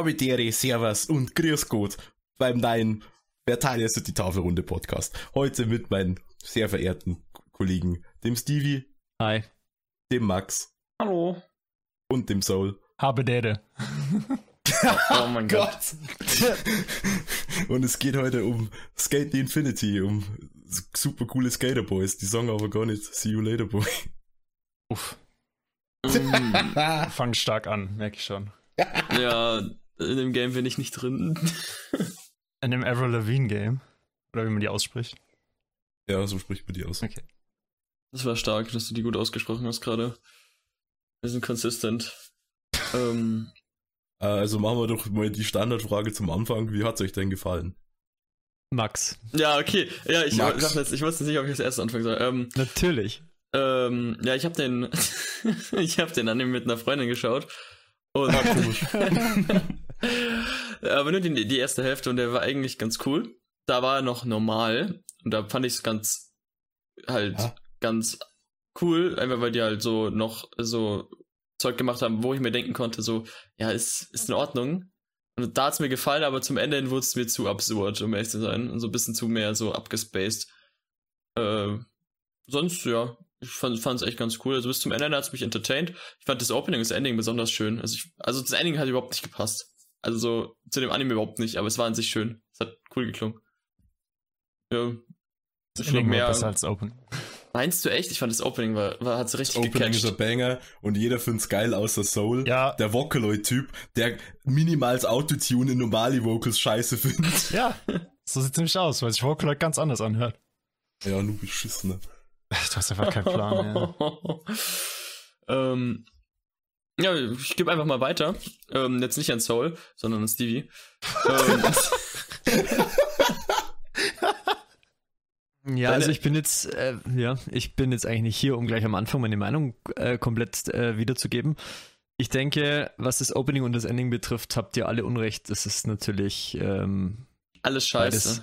Habitäre, Servus und Grüß Gott beim neuen Verteiler ist die Tafelrunde Podcast. Heute mit meinen sehr verehrten Kollegen, dem Stevie, Hi. dem Max Hallo. und dem Soul. Habe Dede. Oh mein Gott. Und es geht heute um Skate the Infinity, um super coole Skater Boys. Die sagen aber gar nicht See you later, boy. Uff. Mm, Fang stark an, merke ich schon. ja, in dem Game bin ich nicht drin. In dem Avril Lavigne Game. Oder wie man die ausspricht. Ja, so spricht man die aus. Okay. Das war stark, dass du die gut ausgesprochen hast gerade. Wir sind consistent. Ähm, Äh, Also machen wir doch mal die Standardfrage zum Anfang. Wie hat's euch denn gefallen? Max. ja, okay. Ja, ich, Max. jetzt, ich wusste nicht, ob ich das erste anfangen soll. Ähm, Natürlich. ähm, ja, ich habe den, ich habe den Anime mit einer Freundin geschaut. Und aber nur die, die erste Hälfte und der war eigentlich ganz cool. Da war er noch normal und da fand ich es ganz halt Ja. ganz cool, einfach weil die halt so noch so Zeug gemacht haben, wo ich mir denken konnte, so, ja, ist, ist in Ordnung. Und da hat's mir gefallen, aber zum Ende hin wurde es mir zu absurd, um ehrlich zu sein. Und so ein bisschen zu mehr so abgespaced. Äh, sonst, ja, ich fand es echt ganz cool. Also bis zum Ende hat es mich entertained. Ich fand das Opening und das Ending besonders schön. Also, ich, also das Ending hat überhaupt nicht gepasst. Also so zu dem Anime überhaupt nicht, aber es war an sich schön. Es hat cool geklungen. Ja. Das war mehr. besser als Open. Meinst du echt? Ich fand das Opening war, war hat's richtig Opening ist ein gecatcht. Banger und jeder find's geil außer Soul. Ja. Der Vocaloid-Typ, der minimals Autotune in normale Vocals scheiße findet. Ja. So sieht's nämlich aus, weil sich Vocaloid ganz anders anhört. Ja, nur beschissen. Ne? Du hast einfach keinen Plan. Ja. ähm, ja, ich gebe einfach mal weiter. Ähm, jetzt nicht an Soul, sondern an Stevie. ähm, Ja, Deine- also ich bin jetzt, äh, ja, ich bin jetzt eigentlich nicht hier, um gleich am Anfang meine Meinung äh, komplett äh, wiederzugeben. Ich denke, was das Opening und das Ending betrifft, habt ihr alle Unrecht. Es ist natürlich, ähm, alles scheiße. Beides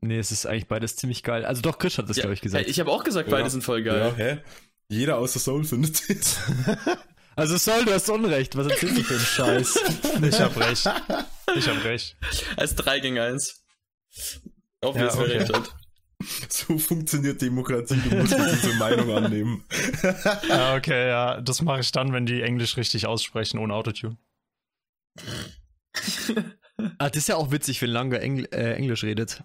nee, es ist eigentlich beides ziemlich geil. Also doch, Chris hat das, Ja, glaube ich, gesagt. Ich habe auch gesagt, beide Ja. sind voll Ja, geil. hä? Jeder außer Soul findet es. also Sol, du hast Unrecht. Was erzählst du für einen Scheiß? Ich hab recht. Ich hab recht. Als 3 gegen 1. Auf Ja, ja, okay. recht hat. So funktioniert Demokratie. Du musst diese Meinung annehmen. Ja, okay, ja. Das mache ich dann, wenn die Englisch richtig aussprechen, ohne Autotune. ah, das ist ja auch witzig, wenn Langer Engl äh, Englisch redet.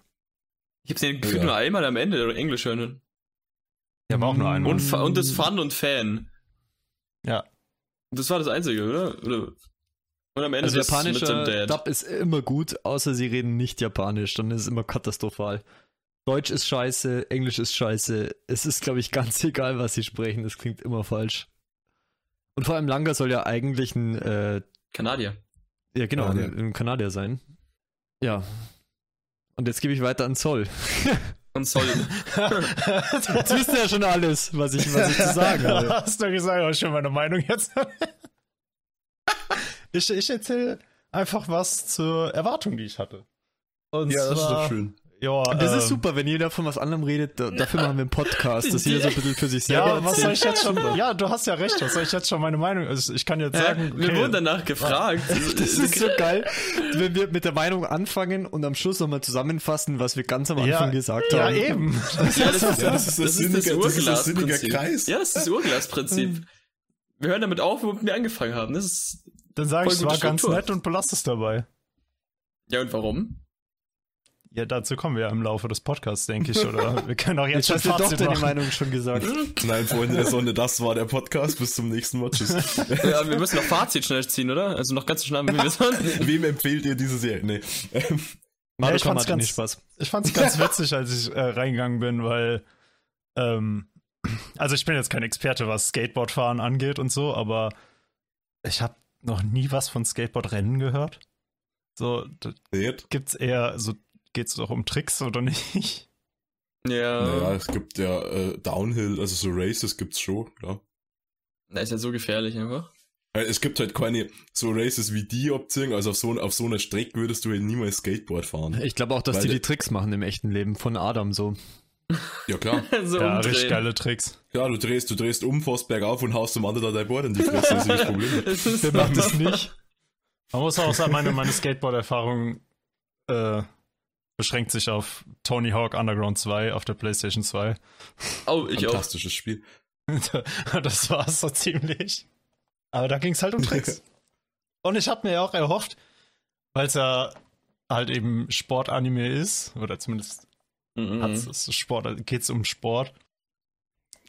Ich habe den Gefühl Ja. nur einmal am Ende Englisch hören. Ja, war auch nur einmal. Und, und das Fun und Fan. Ja. Das war das Einzige, oder? oder? Und am Ende Also das japanischer mit dem Dad. Dub ist immer gut, außer sie reden nicht japanisch, dann ist es immer katastrophal. Deutsch ist scheiße, Englisch ist scheiße. Es ist, glaube ich, ganz egal, was sie sprechen. Das klingt immer falsch. Und vor allem Langer soll ja eigentlich ein, äh, Kanadier. ja genau, Kanadier. ein, ein Kanadier sein. Ja. Und jetzt gebe ich weiter an Zoll. Soll. Jetzt wisst ihr ja schon alles, was ich, was ich zu sagen habe. Hast du gesagt, aber schon meine Meinung jetzt. ich ich erzähle einfach was zur Erwartung, die ich hatte. Und zwar, schön. Ja, Das ist ähm, super, wenn jeder von was anderem redet. Da, dafür machen wir einen Podcast, dass jeder so ein bisschen für sich selber Ja, was soll ich jetzt schon? Ja, du hast ja recht. Was soll ich jetzt schon meine Meinung? Also ich kann jetzt sagen, Wir okay, wurden danach gefragt. Das ist so geil, wenn wir mit der Meinung anfangen und am Schluss nochmal zusammenfassen, was wir ganz am Anfang ja, gesagt ja, haben. eben. Ja, das ist, Ja, das ist das das, ist sinnige- das das ist das Urglasprinzip. Kreis. Ja, das ist das Urglasprinzip. Wir hören damit auf, womit wir angefangen haben. Das ist. Dann sage ich, es war ganz Struktur. nett und belasse es dabei. Ja, und warum? Ja, dazu kommen wir ja im Laufe des Podcasts, denke ich. Oder wir können auch jetzt, Jetzt schon hast du doch Fazit deine machen. Meinung schon gesagt. Nein, Freunde der Sonne, das war der Podcast. Bis zum nächsten Mal. Tschüss. Ja, wir müssen noch Fazit schnell ziehen, oder? Also noch ganz schnell, wie wir sind. Wem empfehlt ihr diese Serie? Nee. Ähm, Mario ich fand's ganz- Spaß. Ich fand es ganz witzig, als ich äh, reingegangen bin, weil ähm, also ich bin jetzt kein Experte, was Skateboardfahren angeht und so, aber ich habe noch nie was von Skateboardrennen gehört. So da gibt's eher so geht's doch um Tricks oder nicht? Ja. Naja, es gibt ja äh, Downhill, also so Races gibt's schon, ja. Das ist ja so gefährlich einfach. Weil Es gibt halt keine so Races wie die Option, also auf so, auf so einer Strecke würdest du halt niemals Skateboard fahren. Ich glaube auch, dass Weil die die Tricks machen im echten Leben von Adam so. Ja klar. so ja, umdrehen. richtig geile Tricks. Ja, du drehst, du drehst um, fährst bergauf und haust dem anderen da dein Board in die Fresse, das ist nicht das Problem. Das ist, Wer macht das nicht? Man muss auch sagen, meine, meine Skateboard-Erfahrung äh, beschränkt sich auf Tony Hawk Underground 2 auf der PlayStation 2. Oh, ich auch. Fantastisches Spiel. das war's so ziemlich. Aber da ging's halt um Tricks. Und ich habe mir ja auch erhofft, weil es ja halt eben Sportanime ist, oder zumindest Mhm. hat's es Sport, geht's um Sport,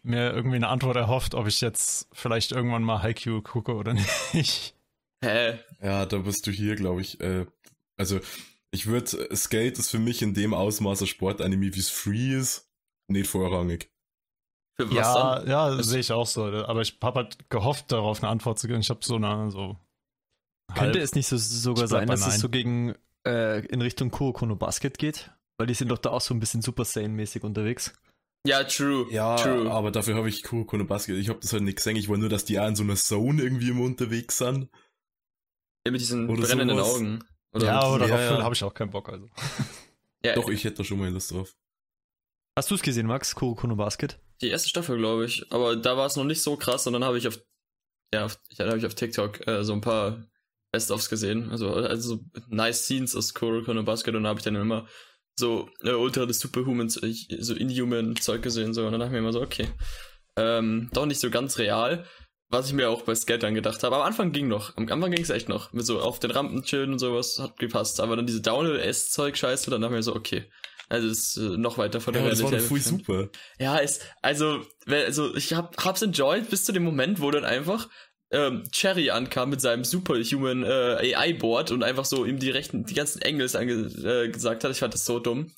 mir irgendwie eine Antwort erhofft, ob ich jetzt vielleicht irgendwann mal Haikyuu gucke oder nicht. Hä? Ja, da bist du hier, glaube ich. Äh, also, ich würde, Skate ist für mich in dem Ausmaß ein Sportanime, wie es Free ist, nicht vorrangig. Für was Ja, dann? ja, Das- sehe ich auch so. Aber ich habe halt gehofft, darauf eine Antwort zu geben. Ich habe so eine, so. Könnte halb- es nicht so, sogar sein, dass es Nein. so gegen äh, in Richtung Kuroko no Basket geht? Weil die sind doch da auch so ein bisschen Super Saiyan-mäßig unterwegs. Ja, true. Ja, true. aber dafür habe ich Kuroko no Basket. Ich habe das halt nicht gesehen. Ich wollte nur, dass die auch in so einer Zone irgendwie immer unterwegs sind. Ja, mit diesen Oder brennenden sowas. Augen. Oder ja, aber Ja, darauf ja. habe ich auch keinen Bock. Also. ja, Doch, ich hätte da schon mal Lust drauf. Hast du es gesehen, Max? Kuroko no Basket? die erste Staffel, glaube ich. Aber da war es noch nicht so krass und dann habe ich auf, ja, auf, ja, da habe ich auf TikTok äh, so ein paar Best-ofs gesehen. Also, also so nice Scenes aus Kuroko no Basket und da habe ich dann immer so äh, Ultra des Superhumans, so Inhuman-Zeug gesehen. So. Und dann dachte ich mir immer so, okay. Ähm, doch nicht so ganz real. Was ich mir auch bei Skate dann gedacht habe. Am Anfang ging noch. Am Anfang ging es echt noch. Mit so auf den Rampen chillen und sowas hat gepasst. Aber dann diese Downhill-S-Zeug-Scheiße, dann dachte ich mir so, okay. Also ist äh, noch weiter von der Ja, das war Realität voll entfernt. super. Ja, es, also, also ich hab, hab's enjoyed bis zu dem Moment, wo dann einfach ähm, Cherry ankam mit seinem Superhuman äh, AI-Board und einfach so ihm die rechten, die ganzen Engels ange, äh, gesagt hat. Ich fand das so dumm.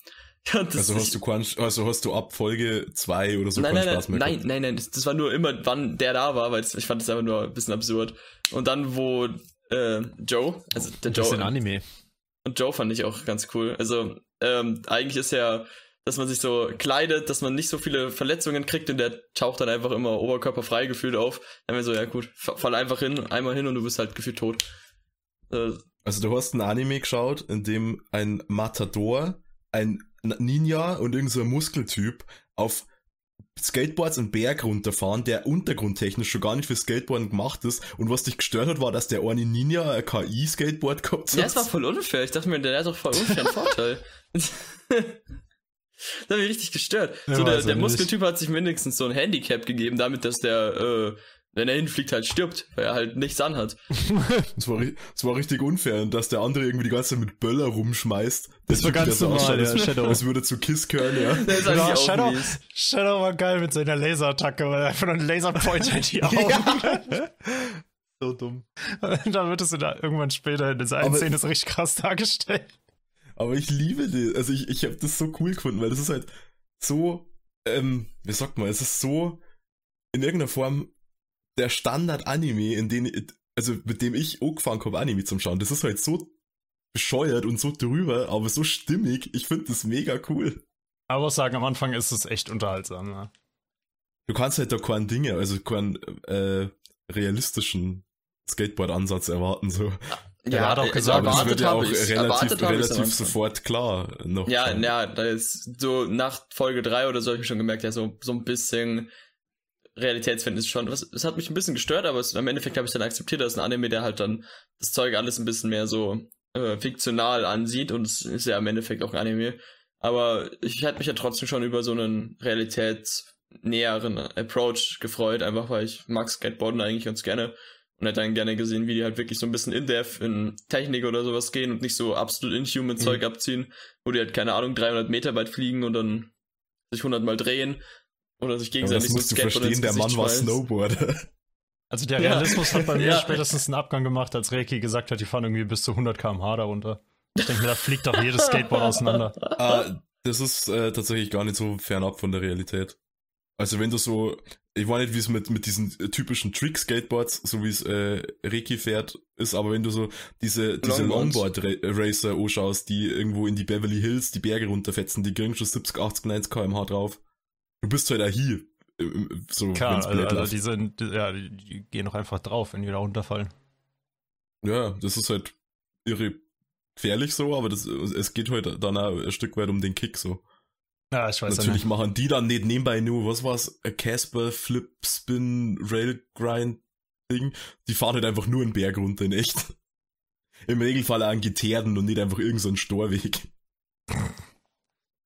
Ja, das Also hast du keinen, also hast du ab Folge 2 oder so nein, keinen nein, Spaß mehr nein, gehabt? nein, nein, das, das war nur immer, wann der da war, weil ich fand das einfach nur ein bisschen absurd. Und dann, wo äh, Joe, also der Ein bisschen Joe, Anime. und Joe fand ich auch ganz cool. Also, ähm, eigentlich ist ja, dass man sich so kleidet, dass man nicht so viele Verletzungen kriegt und der taucht dann einfach immer oberkörperfrei gefühlt auf. Dann wäre so, ja gut, fa- fall einfach hin, einmal hin und du bist halt gefühlt tot. Äh, Also du hast ein Anime geschaut, in dem ein Matador, ein Ninja und irgendein so Muskeltyp auf Skateboards einen Berg runterfahren, der untergrundtechnisch schon gar nicht für Skateboarden gemacht ist. Und was dich gestört hat, war, dass der eine Ninja ein KI-Skateboard gehabt hat. ja, es war voll unfair. Ich dachte mir, der hat doch voll unfair einen Vorteil. Das hat mich richtig gestört. Ja, so, der, weiß der. Muskeltyp hat sich mindestens so ein Handicap gegeben, damit dass der, äh, wenn er hinfliegt, halt stirbt, weil er halt nichts anhat. Es war, es war richtig unfair, und dass der andere irgendwie die ganze Zeit mit Böller rumschmeißt. Das war Typ, der ganz so normal, ausschaut, ja, als, Shadow. als würde zu Kiss gehören, ja. Ja, eigentlich auch Shadow, mies. Shadow war geil mit seiner Laserattacke, weil er einfach nur einen Laserpointer in die Augen. So dumm. da wird es der, irgendwann später in dieser einen Szene so richtig krass dargestellt. Aber ich liebe die. Also ich, ich habe das so cool gefunden, weil das ist halt so, ähm, wie sagt man, es ist so in irgendeiner Form der Standard-Anime, in den, also mit dem ich angefangen habe, Anime zum Schauen. Das ist halt so bescheuert und so drüber, aber so stimmig. Ich finde das mega cool. Aber muss sagen, am Anfang ist es echt unterhaltsam. Ne? Du kannst halt da keinen Dinge, also keinen äh, realistischen Skateboard-Ansatz erwarten, so. Der hat auch äh, gesagt, Aber das wird erwartet ja habe auch ich's. relativ, relativ sofort klar noch. Ja, ja, da ist so nach Folge 3 oder so habe ich schon gemerkt, ja, so, so ein bisschen Realitätsfan ist schon. Was, es hat mich ein bisschen gestört, aber es, im Endeffekt habe ich dann akzeptiert, dass ein Anime, der halt dann das Zeug alles ein bisschen mehr so äh, fiktional ansieht und es ist ja im Endeffekt auch ein Anime. Aber ich hätte mich ja trotzdem schon über so einen realitätsnäheren Approach gefreut, einfach weil ich mag Skateboarden eigentlich ganz gerne und hätte dann gerne gesehen, wie die halt wirklich so ein bisschen in-depth in Technik oder sowas gehen und nicht so absolut inhuman Zeug abziehen, wo die halt, keine Ahnung, 300 Meter weit fliegen und dann sich 100 Mal drehen oder sich gegenseitig das so musst du verstehen, der Mann war. Snowboarder. Also der Ja. Realismus hat bei mir Ja. spätestens einen Abgang gemacht, als Reiki gesagt hat, die fahren irgendwie bis zu 100 km/h darunter. Ich denke mir, da fliegt doch jedes Skateboard auseinander. Ah, das ist äh, tatsächlich gar nicht so fernab von der Realität. Also wenn du so, ich weiß nicht, wie es mit, mit diesen äh, typischen Trick-Skateboards, so wie es äh, Reiki fährt, ist, aber wenn du so diese, diese. Longboard-Racer anschaust, die irgendwo in die Beverly Hills die Berge runterfetzen, die kriegen schon 70, 80, 90 km/h drauf. Du bist halt hier. So, Klar, also, also die sind, ja, die, die gehen doch einfach drauf, wenn die da runterfallen. Ja, das ist halt irre gefährlich so, aber das, es geht halt dann auch ein Stück weit um den Kick so. Ja, ich weiß Natürlich nicht. machen die dann nicht nebenbei nur, was war's, a Casper Flip Spin Rail Grind Ding. Die fahren halt einfach nur einen Berg runter in echt. im Regelfall einen Geteerden und nicht einfach irgendeinen so Storweg.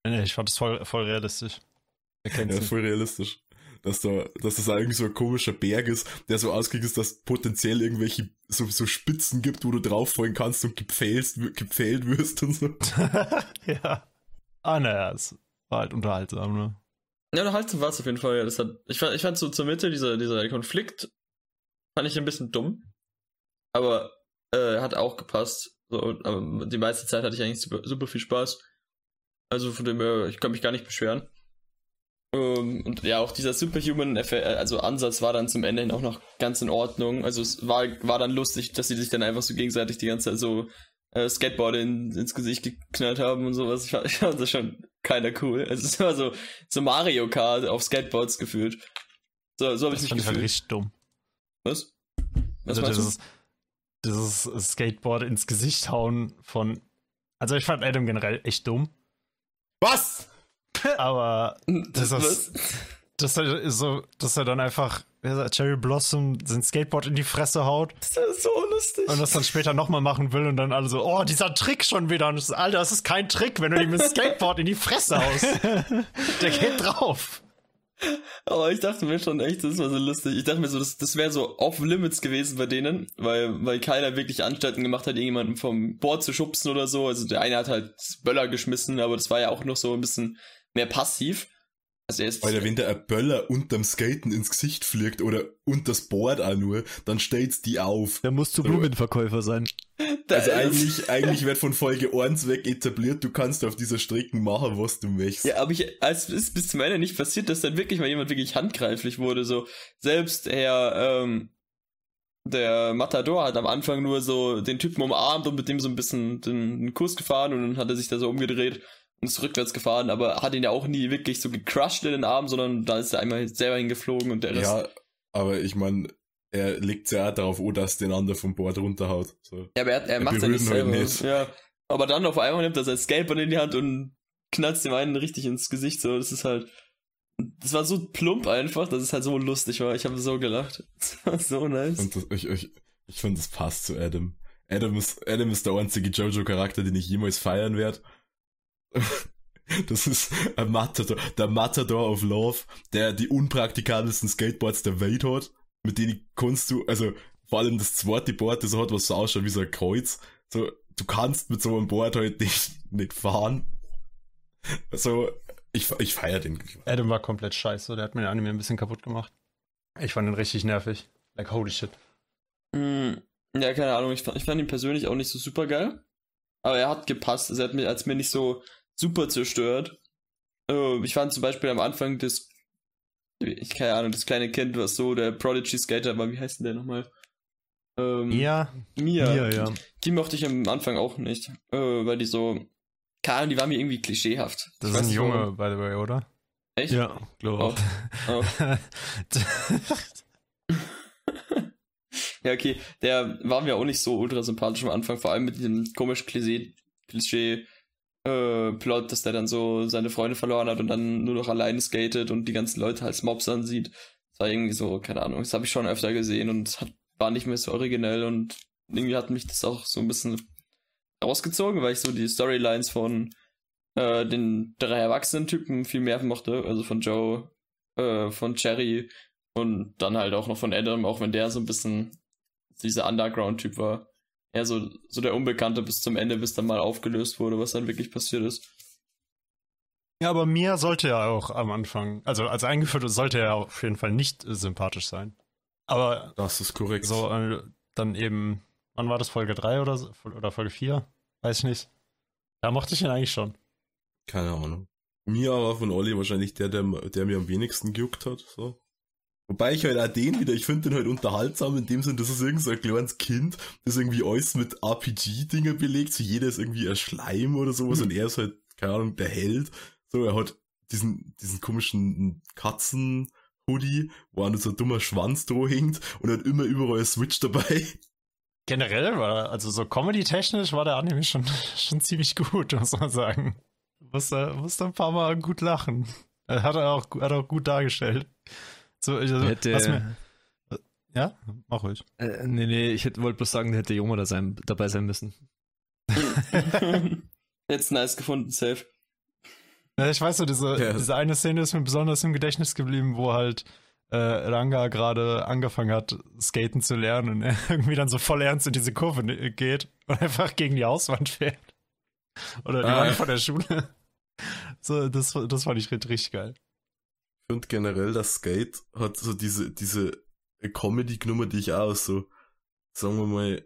Nee, ich fand das voll, voll realistisch. Ja, voll realistisch. Dass, da, dass das irgendwie so ein komischer Berg ist, der so ausgelegt ist, dass potenziell irgendwelche so, so Spitzen gibt, wo du drauffallen kannst und gepfählst, gepfählt wirst und so. ja. Ah, naja, es war halt unterhaltsam, ne? Ja, unterhaltsam war es auf jeden Fall. Ja, das hat, ich, fand, ich fand so zur Mitte, dieser, dieser Konflikt, fand ich ein bisschen dumm. Aber äh, hat auch gepasst. So, aber die meiste Zeit hatte ich eigentlich super, super viel Spaß. Also von dem her, ich kann mich gar nicht beschweren. Ähm, und ja, auch dieser Superhuman also Ansatz war dann zum Ende hin auch noch ganz in Ordnung. Also es war, war dann lustig, dass sie sich dann einfach so gegenseitig die ganze Zeit so äh, Skateboard in, ins Gesicht geknallt haben und sowas. Ich fand, ich fand das schon keiner cool. Also es war so, so Mario Kart auf Skateboards gefühlt. So, so habe ich Das mich fand ich halt gefühlt. richtig dumm. Was? Was Also dieses, dieses Skateboard ins Gesicht hauen von. Also ich fand Adam generell echt dumm, Was? aber das ist- dass er so, dass er dann einfach Cherry Blossom sein Skateboard in die Fresse haut Das ist so lustig. und das dann später nochmal machen will und dann alle so, oh, dieser Trick schon wieder. Und das ist, Alter, das ist kein Trick, wenn du ihm das Skateboard in die Fresse haust. Der geht drauf. Aber ich dachte mir schon echt, das war so lustig. Ich dachte mir so, das, das wäre so off-limits gewesen bei denen, weil, weil keiner wirklich Anstalten gemacht hat, irgendjemanden vom Board zu schubsen oder so. Also der eine hat halt Böller geschmissen, aber das war ja auch noch so ein bisschen mehr passiv. Also er ist, Alter, wenn der ein Böller unterm Skaten ins Gesicht fliegt oder unter das Board auch nur, dann stellt's die auf. Der muss zu So. Blumenverkäufer sein. der Also ist- eigentlich, eigentlich wird von Folge 1 weg etabliert, du kannst auf dieser Strecke machen, was du möchtest. Ja, aber ich, als ist bis zum Ende nicht passiert, dass dann wirklich mal jemand wirklich handgreiflich wurde. So, selbst Herr, ähm, der Matador hat am Anfang nur so den Typen umarmt und mit dem so ein bisschen den, den Kurs gefahren und dann hat er sich da so umgedreht und ist rückwärts gefahren, aber hat ihn ja auch nie wirklich so gecrushed in den Arm, sondern da ist er einmal selber hingeflogen und der Rest. Ja, aber ich meine, er legt ja auch darauf an, dass den anderen vom Board runterhaut. So. Ja, aber er, er macht ja nicht halt selber. nicht. Ja. Aber dann auf einmal nimmt er sein Skateboard in die Hand und knallt dem einen richtig ins Gesicht. So, das ist halt. Das war so plump einfach, dass es halt so lustig war. Ich habe so gelacht. Das war so nice. Und das, ich, ich, ich finde, das passt zu Adam. Adam ist, Adam ist der einzige Jojo-Charakter, den ich jemals feiern werde. Das ist ein Matador, der Matador of Love, der die unpraktikabelsten Skateboards der Welt hat, mit denen kannst du, also vor allem das zweite Board, das hat, was so ausschaut wie so ein Kreuz. So, du kannst mit so einem Board halt nicht, nicht fahren. Also, ich, ich feier den. Adam war komplett scheiße, der hat mir den Anime ein bisschen kaputt gemacht. Ich fand ihn richtig nervig. Like, holy shit. Hm, ja, keine Ahnung. Ich fand, ich fand ihn persönlich auch nicht so super geil. Aber er hat gepasst. Also er hat mir, als mir nicht so super zerstört. Äh, ich fand zum Beispiel am Anfang das, ich keine Ahnung, das kleine Kind, was so der Prodigy Skater war. Wie heißt denn der nochmal? Ähm, Ja, Mia. Ja, ja. Die mochte ich am Anfang auch nicht, äh, weil die so, keine Ahnung, die war mir irgendwie klischeehaft. das Ich ist ein Junge, warum. by the way, oder? Echt? Ja, glaube Oh. auch. Oh. Ja, okay. Der war mir auch nicht so ultra sympathisch am Anfang, vor allem mit diesem komischen Klischee, Klischee äh, Plot, dass der dann so seine Freunde verloren hat und dann nur noch alleine skatet und die ganzen Leute als Mobs ansieht. Das war irgendwie so, keine Ahnung, das habe ich schon öfter gesehen und hat, war nicht mehr so originell und irgendwie hat mich das auch so ein bisschen rausgezogen, weil ich so die Storylines von äh, den drei erwachsenen Typen viel mehr mochte, also von Joe, äh, von Cherry und dann halt auch noch von Adam, auch wenn der so ein bisschen dieser Underground-Typ war. Er so, so der Unbekannte bis zum Ende, bis dann mal aufgelöst wurde, was dann wirklich passiert ist. ja, aber Mia sollte ja auch am Anfang, also als eingeführt sollte er auf jeden Fall nicht äh, sympathisch sein. Aber Das ist korrekt. so äh, dann eben, wann war das, Folge 3 oder, so, oder Folge 4? Weiß ich nicht. Da mochte ich ihn eigentlich schon. Keine Ahnung. Mia war von Olli wahrscheinlich der, der, der mir am wenigsten gejuckt hat. So. Wobei ich halt auch den wieder, ich finde den halt unterhaltsam in dem Sinn, das ist irgend so ein kleines Kind, das irgendwie alles mit RPG-Dinger belegt, so jeder ist irgendwie ein Schleim oder sowas und er ist halt, keine Ahnung, der Held. So, er hat diesen, diesen komischen Katzen-Hoodie, wo an so ein dummer Schwanz droh hängt und hat immer überall ein Switch dabei. Generell war, also so comedy-technisch war der Anime schon, schon ziemlich gut, muss man sagen. Musste, musste ein paar Mal gut lachen. Hat er auch, hat er auch gut dargestellt. So, also, Hätte, mir, Ja, mach ruhig. Äh, nee, nee, ich wollte bloß sagen, der hätte Joma da sein, dabei sein müssen. Jetzt nice gefunden, safe. Ja, ich weiß so, diese, Ja. diese eine Szene ist mir besonders im Gedächtnis geblieben, wo halt äh, Ranga gerade angefangen hat, skaten zu lernen und er irgendwie dann so voll ernst in diese Kurve ne- geht und einfach gegen die Hauswand fährt. Oder die Ah, Wand ja. von der Schule. So, das, das fand ich richtig geil. Ich finde generell, das Skate hat so diese, diese Comedy-Nummer, die ich auch aus so, sagen wir mal,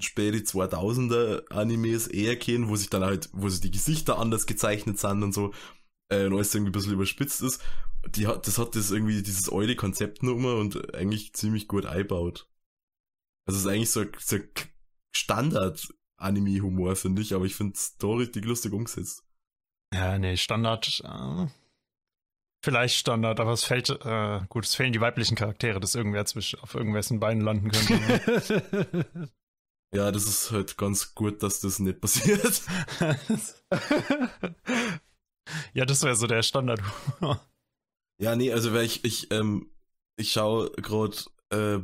späte 2000er Animes eher kennen, wo sich dann halt, wo sich die Gesichter anders gezeichnet sind und so, äh, und alles irgendwie ein bisschen überspitzt ist. Die hat, das hat das irgendwie, dieses alte Konzept Nummer und eigentlich ziemlich gut einbaut. Also es ist eigentlich so, so Standard-Anime-Humor, finde ich, aber ich finde es da richtig lustig umgesetzt. Ja, nee, Standard. Äh, vielleicht Standard, aber es fällt, äh, gut, es fehlen die weiblichen Charaktere, dass irgendwer zwischen, auf irgendwessen Beinen landen könnte. Ja, das ist halt ganz gut, dass das nicht passiert. ja, das wäre so der Standard. Ja, nee, also weil ich, ich, ähm, ich schaue gerade äh,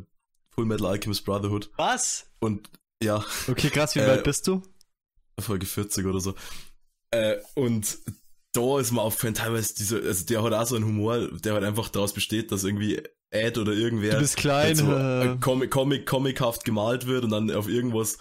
Full Metal Alchemist Brotherhood Was? und ja, Okay, krass, wie Äh, weit bist du? Folge 40 oder so. Äh, und da ist mir aufgefallen, teilweise dieser, also der hat auch so einen Humor, der halt einfach daraus besteht, dass irgendwie Ed oder irgendwer Du bist klein. halt so äh, äh, Comic, Comic, comichaft gemalt wird und dann auf irgendwas